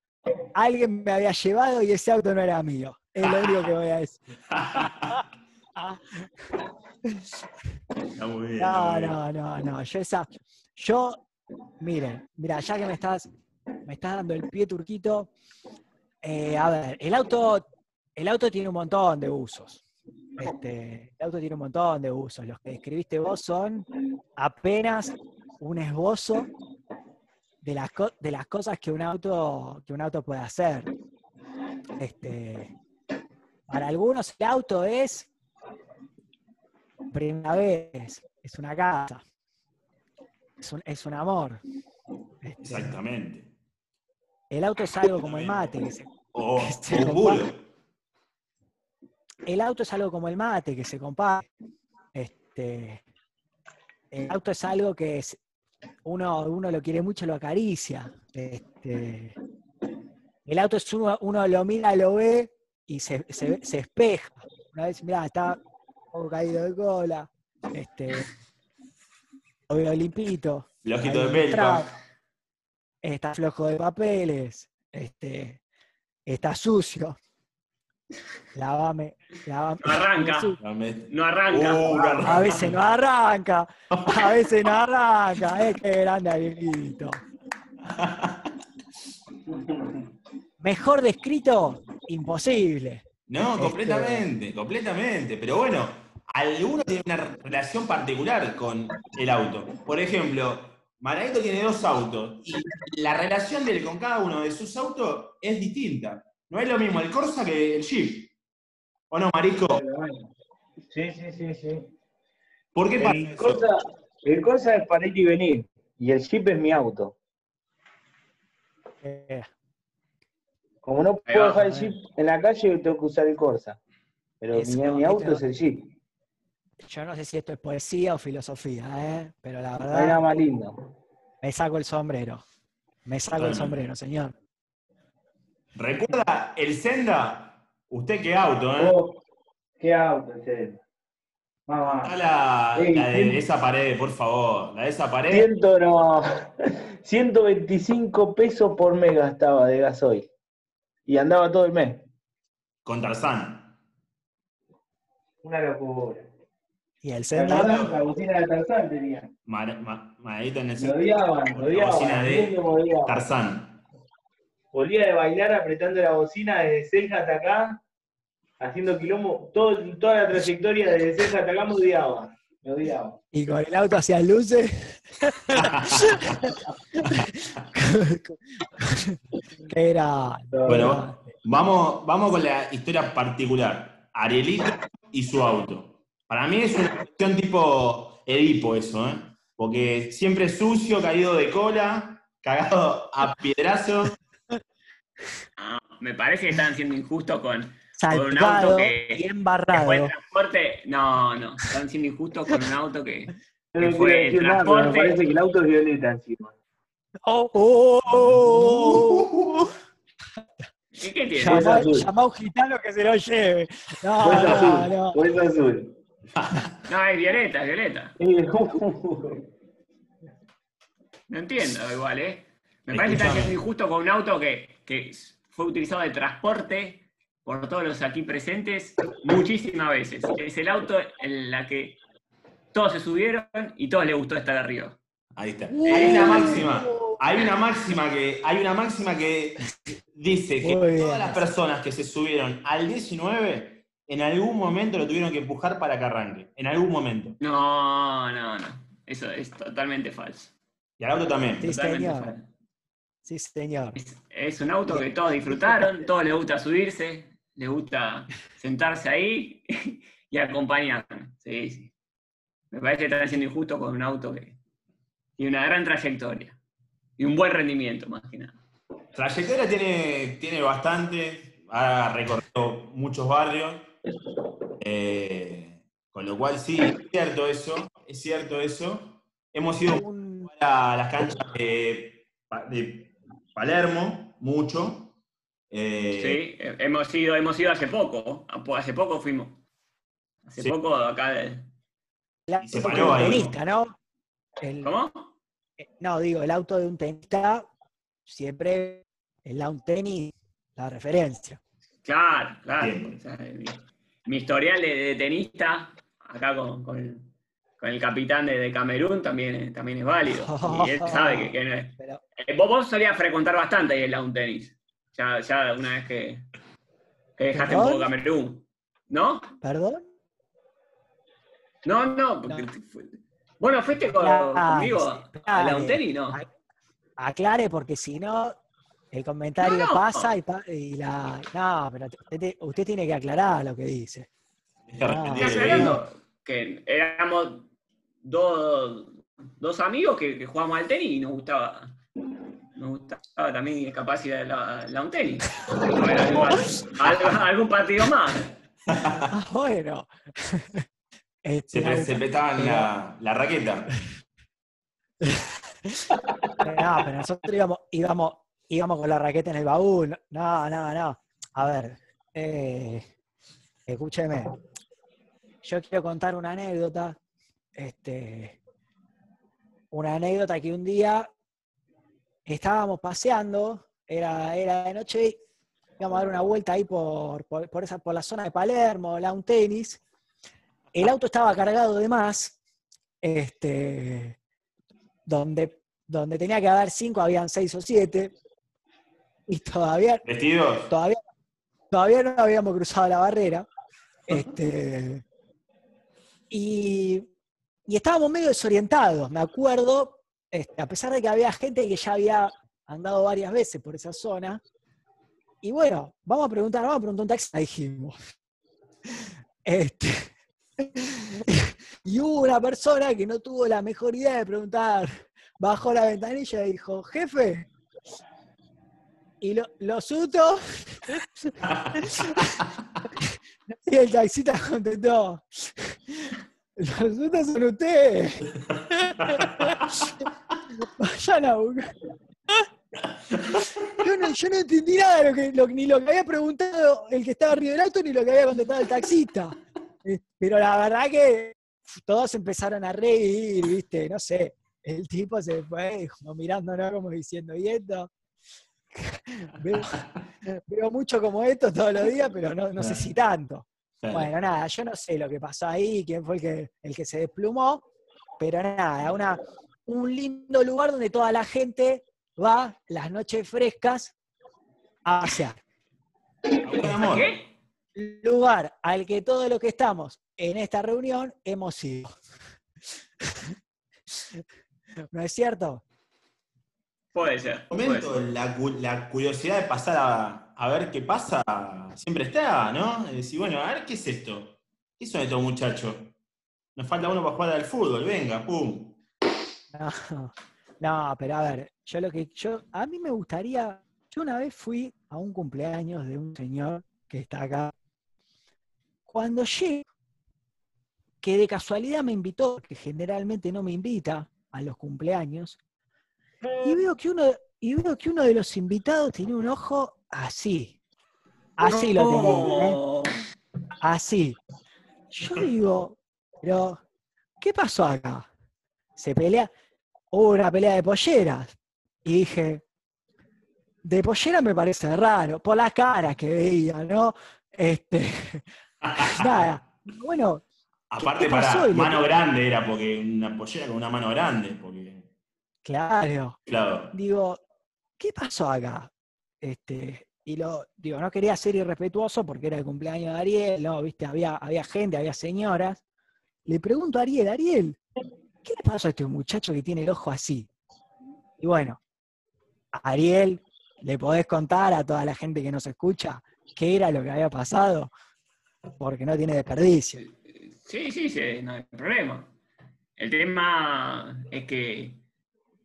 Speaker 3: alguien me había llevado y ese auto no era mío. Es lo único que voy a decir.
Speaker 1: Está muy bien. está
Speaker 3: No, no, no, no. Yo esa. Yo, miren, mira, ya que me estás, me estás dando el pie turquito. eh, a ver, el auto, el auto tiene un montón de usos. Este, el auto tiene un montón de usos. Los que describiste vos son apenas un esbozo de las, de las cosas que un auto, que un auto puede hacer. Este, para algunos el auto es primera vez, es una casa, es un, es un amor. Este,
Speaker 1: Exactamente.
Speaker 3: el auto es algo como el mate, que se-
Speaker 1: O
Speaker 3: Se
Speaker 1: un
Speaker 3: lo
Speaker 1: bulo.
Speaker 3: el auto es algo como el mate, que se comparte. Este, el auto es algo que es, uno, uno lo quiere mucho, lo acaricia. Este, el auto es uno, uno lo mira, lo ve y se, se, se espeja. Una vez, mirá, está poco caído de cola, este, lo veo limpito,
Speaker 1: Flojito de pelpa.
Speaker 3: está flojo de papeles, este, está sucio. Lavame, lavame.
Speaker 2: No arranca.
Speaker 1: Realmente.
Speaker 2: No arranca.
Speaker 1: Uh, no arranca.
Speaker 3: A veces no arranca, a veces no arranca, es que grande. Mejor descrito, imposible.
Speaker 1: No,
Speaker 3: Este-
Speaker 1: completamente, completamente. Pero bueno, alguno tiene una relación particular con el auto. Por ejemplo, Maradito tiene dos autos y la relación de él con cada uno de sus autos es distinta. No es lo mismo el Corsa que el Jeep. ¿O no, Marisco?
Speaker 5: Sí, sí, sí, sí.
Speaker 1: ¿Por qué pasa
Speaker 5: El
Speaker 1: eso?
Speaker 5: cosa, el cosa es para ir y venir. Y el Jeep es mi auto.
Speaker 3: Eh,
Speaker 5: Como no puedo dejar el Jeep en la calle, tengo que usar el Corsa. Pero mi, mi auto es el Jeep.
Speaker 3: Yo no sé si esto es poesía o filosofía, ¿eh? pero la verdad
Speaker 5: más lindo.
Speaker 3: me saco el sombrero. Me saco el sombrero, señor.
Speaker 1: ¿Recuerda el Senda? ¿Usted qué auto, eh?
Speaker 5: Oh, ¿Qué auto es ese? Mamá.
Speaker 1: Está la,
Speaker 5: Ey,
Speaker 1: la de
Speaker 5: sí.
Speaker 1: esa pared, por favor. La de esa pared.
Speaker 5: Ciento no. 125 pesos por mes gastaba de gasoil. Y andaba todo el mes.
Speaker 1: Con Tarzán.
Speaker 5: Una locura.
Speaker 3: Y el
Speaker 5: La
Speaker 3: Senda,
Speaker 5: la bocina de Tarzán tenía.
Speaker 1: Mar- ma- Maradito en el
Speaker 5: Me
Speaker 1: Senda.
Speaker 5: odiaban, odiaban.
Speaker 1: bocina de
Speaker 5: el mundo me odiaba.
Speaker 1: Tarzán.
Speaker 5: Volvía de bailar apretando la bocina desde ceja hasta acá, haciendo quilombo. Todo, toda la trayectoria desde ceja hasta acá me odiaba. Me odiaba.
Speaker 3: y con el auto hacia luces. que era.
Speaker 1: Bueno, vamos, vamos con la historia particular. Arielito y su auto. Para mí es una cuestión tipo Edipo eso, ¿eh? Porque siempre sucio, caído de cola, cagado a piedrazos.
Speaker 2: Ah, me parece que están siendo injustos con, un auto que-
Speaker 3: y
Speaker 2: que
Speaker 3: embarrado.
Speaker 2: fue el transporte. No, no, están siendo injustos con un auto que. Que
Speaker 5: no
Speaker 2: fue el
Speaker 5: pero me
Speaker 2: transporte.
Speaker 5: parece que el auto es violeta encima.
Speaker 3: Oh, oh, oh, oh.
Speaker 2: ¿Y qué tiene?
Speaker 5: Ya.
Speaker 3: Llama,
Speaker 5: azul.
Speaker 3: llama a un gitano que se lo lleve. No, no,
Speaker 5: azul.
Speaker 3: no.
Speaker 5: Azul.
Speaker 2: No, es violeta, es violeta. No entiendo igual, ¿eh? Me parece que siendo injustos con un auto que, que fue utilizado de transporte por todos los aquí presentes muchísimas veces. Es el auto en la que todos se subieron y todos les gustó estar arriba.
Speaker 1: Ahí está. Hay una máxima. Hay una máxima que, hay una máxima que dice que todas las personas que se subieron al 19 en algún momento lo tuvieron que empujar para que arranque. En algún momento.
Speaker 2: No, no, no. Eso es totalmente falso.
Speaker 1: Y al auto también.
Speaker 3: Sí,
Speaker 2: Totalmente
Speaker 3: señor.
Speaker 2: falso.
Speaker 3: Sí, señor.
Speaker 2: Es, es un auto que todos disfrutaron, todos les gusta subirse, les gusta sentarse ahí y acompañarme. Sí, sí. Me parece que están siendo injustos con un auto que tiene una gran trayectoria y un buen rendimiento, más que nada.
Speaker 1: Trayectoria tiene, tiene bastante, ha recorrido muchos barrios, eh, con lo cual sí, es cierto eso, es cierto eso. Hemos ido a las canchas de, Pa- de Palermo, mucho. eh,
Speaker 2: Sí, he- hemos ido, hemos ido hace poco, hace poco fuimos. Hace
Speaker 1: Sí.
Speaker 2: poco acá de...
Speaker 1: se paró ahí.
Speaker 3: tenista, ¿no? El-
Speaker 2: ¿Cómo?
Speaker 3: eh, no, digo, el auto de un tenista, siempre el lawn tenis, la referencia.
Speaker 2: Claro, claro.
Speaker 1: Bien.
Speaker 2: Mi, historial de, de tenista, acá con, con el, con el capitán de, de Camerún, también, también es válido. Y él sabe que, que no es.
Speaker 3: Pero,
Speaker 2: Eh, Vos, vos solías frecuentar bastante ahí el lawn tenis. Ya, ya una vez que, que dejaste un poco. Camerún. ¿No?
Speaker 3: ¿Perdón?
Speaker 2: No, no. porque
Speaker 3: No.
Speaker 2: Bueno, fuiste con-
Speaker 3: Claro,
Speaker 2: conmigo a lawn tenis, ¿no?
Speaker 3: Ac- Aclare, porque si no, el comentario
Speaker 2: No, no.
Speaker 3: pasa y, pa- y la. No, pero usted, te- usted tiene que aclarar lo que dice.
Speaker 1: de lo que
Speaker 2: éramos dos, dos amigos que, que jugábamos al tenis y nos gustaba, nos gustaba también capaz ir a la, la un tenis. Algún, algún- partido más.
Speaker 3: Ah, bueno. Este,
Speaker 1: Se, se la, la raqueta.
Speaker 3: No, pero nosotros íbamos, íbamos, íbamos con la raqueta en el baúl. No, no, no. A ver, eh, escúcheme. Yo quiero contar una anécdota. Este, una anécdota que un día estábamos paseando, era, era de noche, íbamos a dar una vuelta ahí por, por, por esa, por la zona de Palermo, la un tenis. El auto estaba cargado de más, este, donde, donde tenía que haber cinco, habían seis o siete, y todavía,
Speaker 1: ¿Vestidos?
Speaker 3: todavía, todavía no habíamos cruzado la barrera. Este, y, y estábamos medio desorientados, me acuerdo, este, a pesar de que había gente que ya había andado varias veces por esa zona. Y bueno, vamos a preguntar, vamos a preguntar un taxi, dijimos. Este, y hubo una persona que no tuvo la mejor idea de preguntar, bajó la ventanilla y dijo, jefe, y lo, los sutos. y el taxista contestó, los sutos son ustedes. Vayan a buscar. Yo no, yo no entendí nada, de lo que, lo- ni lo que había preguntado el que estaba arriba del auto, ni lo que había contestado el taxista. Eh, Pero la verdad que todos empezaron a reír, ¿viste? No sé. El tipo se fue como mirándonos como diciendo, ¿y esto? Veo, veo mucho como esto todos los días, pero no, no sé si tanto. Bueno, nada, yo no sé lo que pasó ahí, quién fue el que, el que se desplumó, pero nada, una, un lindo lugar donde toda la gente va las noches frescas a pasear. Lugar al que todos los que estamos en esta reunión hemos ido. ¿No es cierto?
Speaker 2: Puede ser. puede
Speaker 1: momento,
Speaker 2: ser.
Speaker 1: la, cu- la curiosidad de pasar a, a ver qué pasa siempre está, ¿no? Es decir, bueno, a ver qué es esto. ¿Qué son estos muchachos? Nos falta uno para jugar al fútbol, venga, pum.
Speaker 3: No, no, pero a ver, yo lo que yo a mí me gustaría, yo una vez fui a un cumpleaños de un señor que está acá. Cuando llegué, que de casualidad me invitó, que generalmente no me invita a los cumpleaños, y veo que uno, y veo que uno de los invitados tenía un ojo así. Así lo tenía. ¿eh? Así. Yo digo, pero, ¿qué pasó acá? Se pelea, hubo una pelea de polleras. Y dije, de pollera me parece raro, por las caras que veía, ¿no? Este, nada. Bueno,
Speaker 1: Aparte, para mano grande era porque una pollera con una mano grande, porque,
Speaker 3: claro.
Speaker 1: claro.
Speaker 3: Digo, ¿qué pasó acá? Este, y lo, digo, no quería ser irrespetuoso porque era el cumpleaños de Ariel, no, viste, había, había gente, había señoras. Le pregunto a Ariel, Ariel, ¿qué le pasó a este muchacho que tiene el ojo así? Y bueno, Ariel, ¿le podés contar a toda la gente que nos escucha qué era lo que había pasado? Porque no tiene desperdicio.
Speaker 2: Sí, sí, sí, no hay problema. El tema es que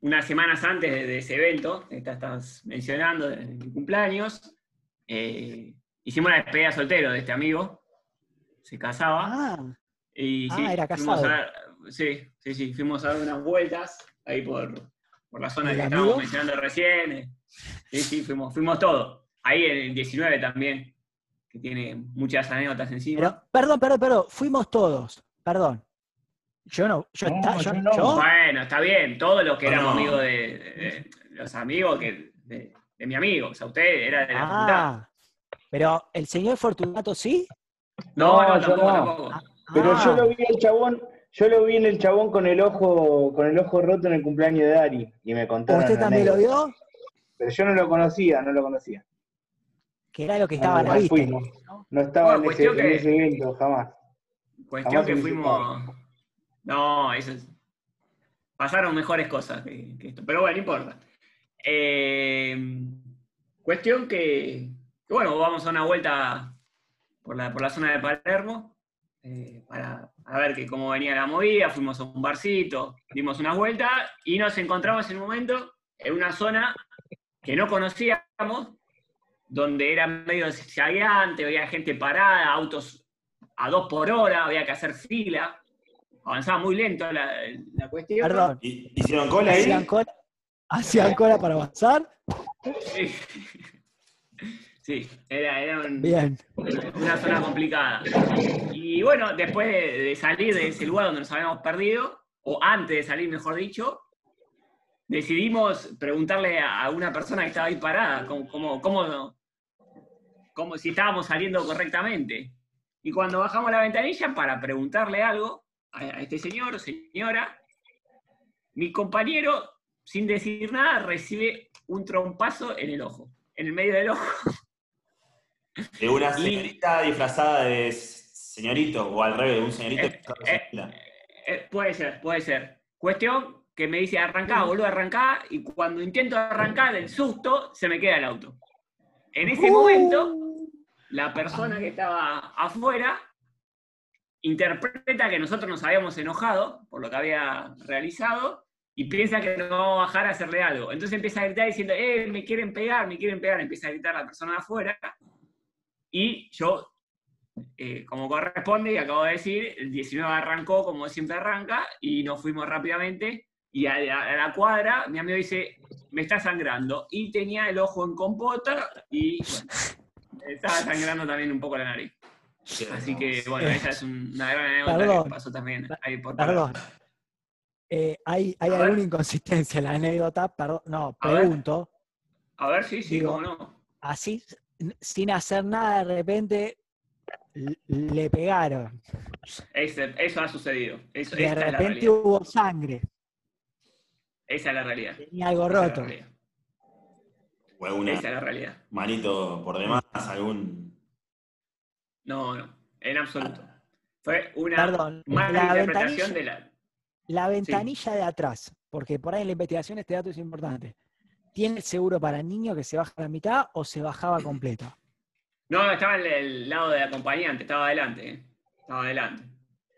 Speaker 2: unas semanas antes de, de ese evento, que estás- mencionando, de mi cumpleaños, eh, hicimos la despedida soltero de este amigo. Se casaba.
Speaker 3: Ah,
Speaker 2: Y
Speaker 3: Ah,
Speaker 2: sí,
Speaker 3: era casado.
Speaker 2: a sí, sí, sí, fuimos a dar unas vueltas ahí por, por la zona
Speaker 3: ¿El
Speaker 2: que estábamos mencionando recién. eh. Sí, sí, fuimos, fuimos todos. Ahí en el 19 también, que tiene muchas anécdotas encima.
Speaker 3: pero, perdón, perdón, perdón, fuimos todos, perdón. Yo no, yo,
Speaker 5: No,
Speaker 3: está-
Speaker 5: yo
Speaker 3: yo-
Speaker 5: no.
Speaker 3: yo-
Speaker 2: Bueno, está bien, todos los que
Speaker 1: No,
Speaker 2: éramos amigos de, de- de los amigos que, de, de mi amigo, o sea, usted era de la facultad.
Speaker 3: Ah, pero el señor Fortunato sí.
Speaker 2: No, no, tampoco,
Speaker 5: no.
Speaker 2: tampoco.
Speaker 5: Pero
Speaker 3: Ah,
Speaker 5: yo lo vi el chabón, yo lo vi en el chabón con el ojo, con el ojo roto en el cumpleaños de Dari y me contaron.
Speaker 3: ¿Usted también lo vio?
Speaker 5: Pero yo no lo conocía, no lo conocía.
Speaker 3: Que era lo que
Speaker 5: No,
Speaker 3: estaba a la
Speaker 5: mal
Speaker 3: vista.
Speaker 5: fuimos.
Speaker 3: ¿no?
Speaker 5: No estaba
Speaker 2: Bueno,
Speaker 5: en, ese, en
Speaker 2: que-
Speaker 5: ese evento, jamás.
Speaker 2: Cuestión
Speaker 5: Jamás
Speaker 2: que fuimos. No, eso es- Pasaron mejores cosas que, esto. Pero bueno, no importa. Eh, cuestión que, bueno, vamos a una vuelta por la, por la zona de Palermo eh, para a ver que cómo venía la movida. Fuimos a un barcito, dimos una vuelta y nos encontramos en un momento en una zona que no conocíamos, donde era medio zagueante, había gente parada, autos a dos por hora, había que hacer fila, avanzaba muy lento la, la cuestión.
Speaker 3: Perdón,
Speaker 1: ¿Y- ¿Hicieron cola ahí?
Speaker 3: hacían cola, hacían cola para avanzar.
Speaker 2: Sí, Sí, era, era un-
Speaker 3: Bien.
Speaker 2: una zona complicada. Y bueno, después de, de salir de ese lugar donde nos habíamos perdido, o antes de salir, mejor dicho, decidimos preguntarle a, a una persona que estaba ahí parada cómo, cómo, cómo, como si estábamos saliendo correctamente. Y cuando bajamos la ventanilla para preguntarle algo a, este señor o señora, mi compañero, sin decir nada, recibe un trompazo en el ojo, en el medio del ojo.
Speaker 1: De una
Speaker 2: Y-
Speaker 1: señorita disfrazada de señorito, o al revés, de un señorito
Speaker 2: Eh, eh. Eh, puede ser, puede ser. Cuestión que me dice arrancá, boludo, arrancá, y cuando intento arrancar del susto, se me queda el auto. En ese momento, la persona que estaba afuera interpreta que nosotros nos habíamos enojado por lo que había realizado y piensa que nos vamos a bajar a hacerle algo. Entonces empieza a gritar diciendo, eh, me quieren pegar, me quieren pegar. Empieza a gritar la persona de afuera. Y yo, eh, como corresponde, y acabo de decir, el 19 arrancó como siempre arranca y nos fuimos rápidamente. Y a, la- cuadra, mi amigo dice, me está sangrando. Y tenía el ojo en compota y estaba sangrando también un poco la nariz. Así que, bueno, esa es un- una gran anécdota
Speaker 3: Perdón.
Speaker 2: que pasó también ahí por
Speaker 3: Perdón. Eh, ¿Hay, hay
Speaker 2: A ver.
Speaker 3: alguna inconsistencia en la anécdota? Perdón, no,
Speaker 2: A ver.
Speaker 3: pregunto.
Speaker 2: A ver, sí, sí,
Speaker 3: Digo,
Speaker 2: cómo no.
Speaker 3: Así, sin hacer nada, de repente le pegaron.
Speaker 2: Ese- eso ha sucedido. Eso,
Speaker 3: De repente hubo sangre.
Speaker 2: Esa es la realidad.
Speaker 3: Tenía algo
Speaker 2: Esa es la
Speaker 3: roto.
Speaker 2: realidad.
Speaker 1: O alguna
Speaker 2: Esa es la realidad.
Speaker 1: manito por demás, algún.
Speaker 2: No, no, en absoluto. Fue una
Speaker 3: Perdón,
Speaker 2: mala
Speaker 3: la
Speaker 2: interpretación
Speaker 3: ventanilla-
Speaker 2: de la.
Speaker 3: La ventanilla de atrás, porque por ahí en la investigación este dato es importante. ¿Tiene el seguro para niño que se baja a la mitad o se bajaba completo?
Speaker 2: No, estaba en el lado del acompañante, estaba adelante. ¿eh? Estaba adelante.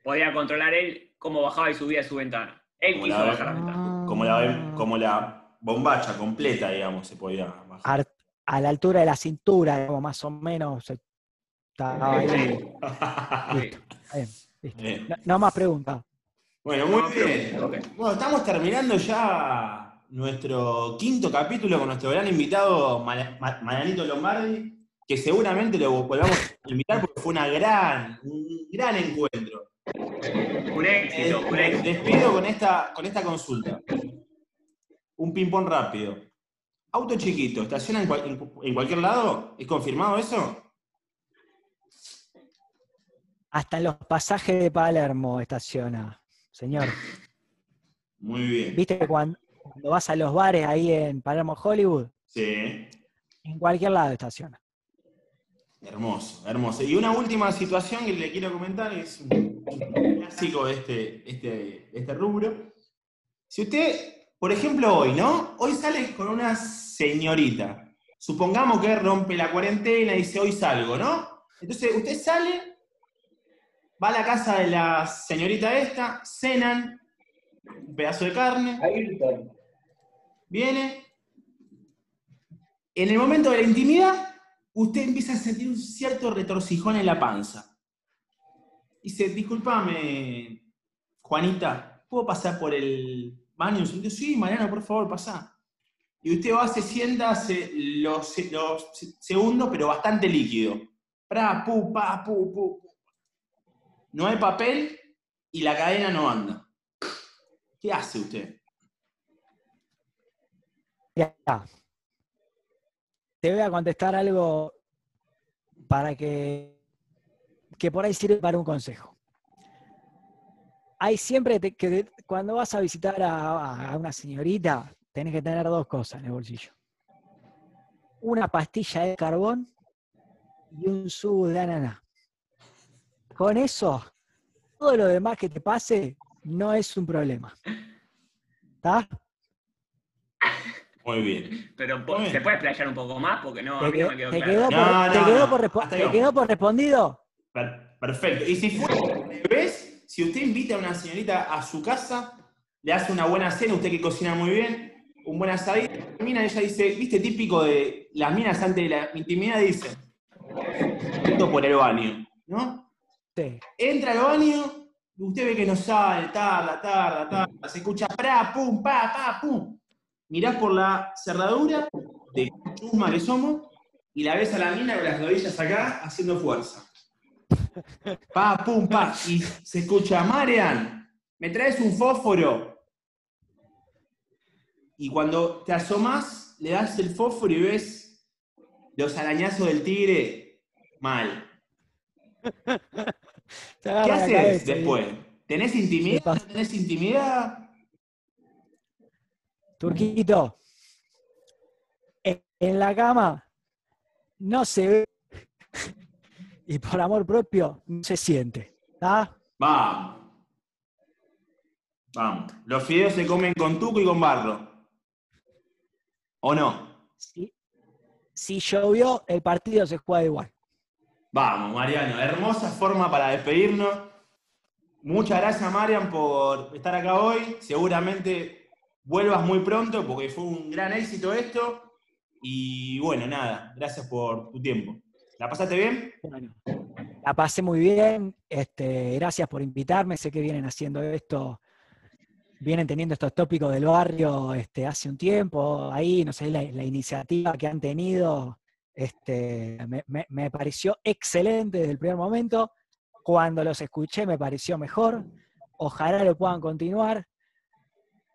Speaker 2: Podía controlar él cómo bajaba y subía su ventana. Él
Speaker 1: Como
Speaker 2: quiso
Speaker 1: la-
Speaker 2: bajar la ventana.
Speaker 1: Como la, como la bombacha completa, digamos, se podía bajar.
Speaker 3: Ar- a la altura de la cintura, como más o menos. Ahí. Está bien, listo.
Speaker 1: Bien.
Speaker 3: No, no más preguntas.
Speaker 1: Bueno, muy bien. Bueno, estamos terminando ya nuestro quinto capítulo con nuestro gran invitado, Mala- Ma- Marianito Lombardi, que seguramente lo volvamos a invitar porque fue una gran, un gran encuentro.
Speaker 2: Un éxito, un
Speaker 1: Eh,
Speaker 2: éxito.
Speaker 1: despido con esta, con esta consulta. Un ping-pong rápido. Auto chiquito, ¿estaciona en, cual- en- en cualquier lado? ¿Es confirmado eso?
Speaker 3: Hasta en los pasajes de Palermo estaciona, señor.
Speaker 1: Muy bien.
Speaker 3: ¿Viste cuando, cuando vas a los bares ahí en Palermo, Hollywood?
Speaker 1: Sí.
Speaker 3: En cualquier lado estaciona.
Speaker 1: Hermoso, hermoso. Y una última situación que le quiero comentar, es un clásico de este, este, este rubro. Si usted, por ejemplo, hoy, ¿no? Hoy sale con una señorita. Supongamos que rompe la cuarentena y dice, hoy salgo, ¿no? Entonces, usted sale, va a la casa de la señorita esta, cenan, un pedazo de carne,
Speaker 5: Ayrton.
Speaker 1: viene. En el momento de la intimidad, usted empieza a sentir un cierto retorcijón en la panza. Dice, discúlpame, Juanita, ¿puedo pasar por el baño segundo? Sí, Mariano, por favor, pasá. Y usted va, se sienta, hace los, los segundos, pero bastante líquido. Pra, pu, pa, pu, pu. No hay papel y la cadena no anda. ¿Qué hace usted?
Speaker 3: Ya. Te voy a contestar algo para que, que por ahí sirve para un consejo. Hay siempre que cuando vas a visitar a, a una señorita, tenés que tener dos cosas en el bolsillo. Una pastilla de carbón y un zumo de ananá. Con eso, todo lo demás que te pase no es un problema. ¿Está?
Speaker 1: Muy bien.
Speaker 2: Pero po-
Speaker 1: Muy
Speaker 2: ¿se puede explayar un poco más? Porque no, a
Speaker 3: ¿Te
Speaker 2: mí no
Speaker 3: quedó,
Speaker 2: me quedó
Speaker 3: te
Speaker 2: claro.
Speaker 3: quedó por,
Speaker 1: No,
Speaker 3: te
Speaker 1: no,
Speaker 3: quedó
Speaker 1: no,
Speaker 3: por te quedó respondido?
Speaker 1: Per- Perfecto. Y si fuera revés, si usted invita a una señorita a su casa, le hace una buena cena, usted que cocina muy bien, un buen asadito, termina ella dice, viste, típico de las minas antes de la intimidad, dice, esto por el baño, ¿no?
Speaker 3: Sí.
Speaker 1: Entra al baño, y usted ve que no sale, tarda, tarda, tarda, se escucha pra, pum, pa, pa, pum. Mirás por la cerradura de chusma que somos y la ves a la mina con las rodillas acá haciendo fuerza. Pa, pum, pa. Y se escucha, Marian, ¿me traes un fósforo? Y cuando te asomas, le das el fósforo y ves los arañazos del tigre Mal. ¿Qué haces después? ¿Tenés intimidad? ¿Tenés intimidad?
Speaker 3: Turquito, en, la cama no se ve y por amor propio no se siente. ¿tá?
Speaker 1: Vamos. Vamos. Los fideos se comen con tuco y con barro. ¿O no?
Speaker 3: Si, si llovió, el partido se juega igual.
Speaker 1: Vamos, Mariano. Hermosa forma para despedirnos. Muchas gracias, Marian, por estar acá hoy. Seguramente vuelvas muy pronto porque fue un gran éxito esto. Y bueno, nada, gracias por tu tiempo. ¿La pasaste bien?
Speaker 3: Bueno, la pasé muy bien. Este, gracias por invitarme. Sé que vienen haciendo esto, vienen teniendo estos tópicos del barrio este, hace un tiempo. Ahí, no sé, la, la iniciativa que han tenido este, me, me- pareció excelente desde el primer momento. Cuando los escuché me pareció mejor. Ojalá lo puedan continuar.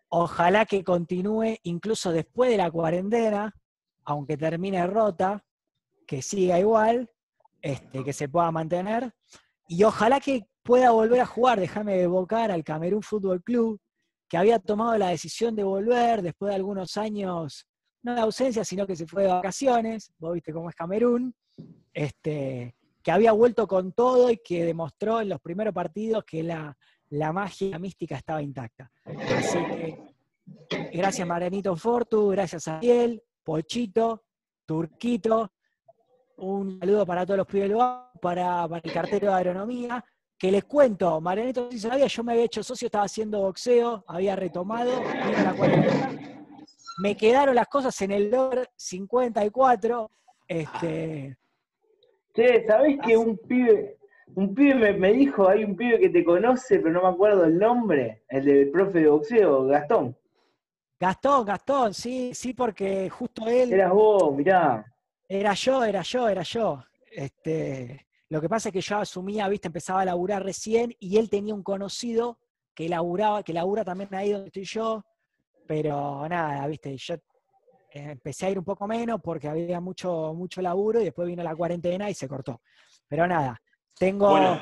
Speaker 3: Ojalá que continúe incluso después de la cuarentena, aunque termine rota, que siga igual, este, que se pueda mantener. Y ojalá que pueda volver a jugar, déjame evocar al Camerún Fútbol Club, que había tomado la decisión de volver después de algunos años, no de ausencia, sino que se fue de vacaciones, vos viste cómo es Camerún, este, que había vuelto con todo y que demostró en los primeros partidos que la, la magia mística estaba intacta. Así que gracias Marianito Fortu, gracias a Ariel, Pochito, Turquito, un saludo para todos los pibes para, para el cartero de agronomía, que les cuento, Marianito si sabía, yo me había hecho socio, estaba haciendo boxeo, había retomado, la cuarentena, me quedaron las cosas en el dólar 54, este,
Speaker 5: Che, ¿sabés que un pibe, un pibe me, me dijo, hay un pibe que te conoce, pero no me acuerdo el nombre, el del profe de boxeo, Gastón?
Speaker 3: Gastón, Gastón, sí, sí, porque justo él...
Speaker 5: Eras vos, mirá.
Speaker 3: Era yo, era yo, era yo. Este, lo que pasa es que yo asumía, viste, empezaba a laburar recién y él tenía un conocido que laburaba, que labura también ahí donde estoy yo, pero nada, viste, yo eh, empecé a ir un poco menos porque había mucho, mucho laburo y después vino la cuarentena y se cortó. Pero nada, tengo.
Speaker 1: Bueno,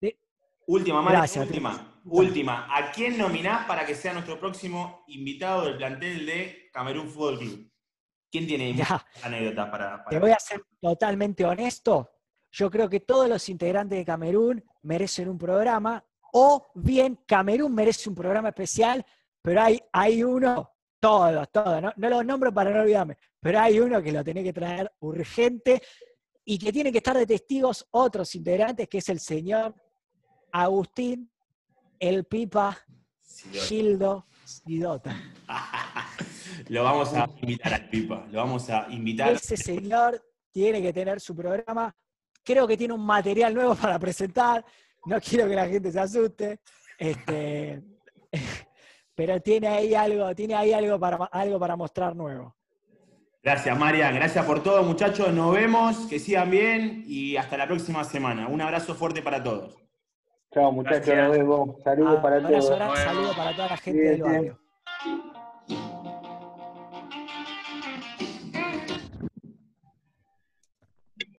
Speaker 3: de-
Speaker 1: última,
Speaker 3: Gracias,
Speaker 1: última. Última. ¿A quién nominás para que sea nuestro próximo invitado del plantel de Camerún Fútbol Club? ¿Quién tiene
Speaker 3: Ya.
Speaker 1: anécdotas para,
Speaker 3: Te voy a ser totalmente honesto. Yo creo que todos los integrantes de Camerún merecen un programa, o bien Camerún merece un programa especial, pero hay, hay uno, todos, todos, no, no los nombro para no olvidarme, pero hay uno que lo tenés que traer urgente y que tiene que estar de testigos otros integrantes, que es el señor Agustín, el Pipa, Gildo Sidota.
Speaker 1: lo vamos a invitar al Pipa. Lo vamos a invitar.
Speaker 3: Ese señor tiene que tener su programa. Creo que tiene un material nuevo para presentar. No quiero que la gente se asuste. Este, pero tiene ahí algo, tiene ahí algo para, algo para mostrar nuevo.
Speaker 1: Gracias, Marian. Gracias por todo, muchachos. Nos vemos. Que sigan bien y hasta la próxima semana. Un abrazo fuerte para todos.
Speaker 5: Chao, muchachos, nos vemos. Saludos para
Speaker 3: Abrazo
Speaker 5: todos.
Speaker 3: grande,
Speaker 2: Bueno.
Speaker 3: saludo para toda la gente del barrio.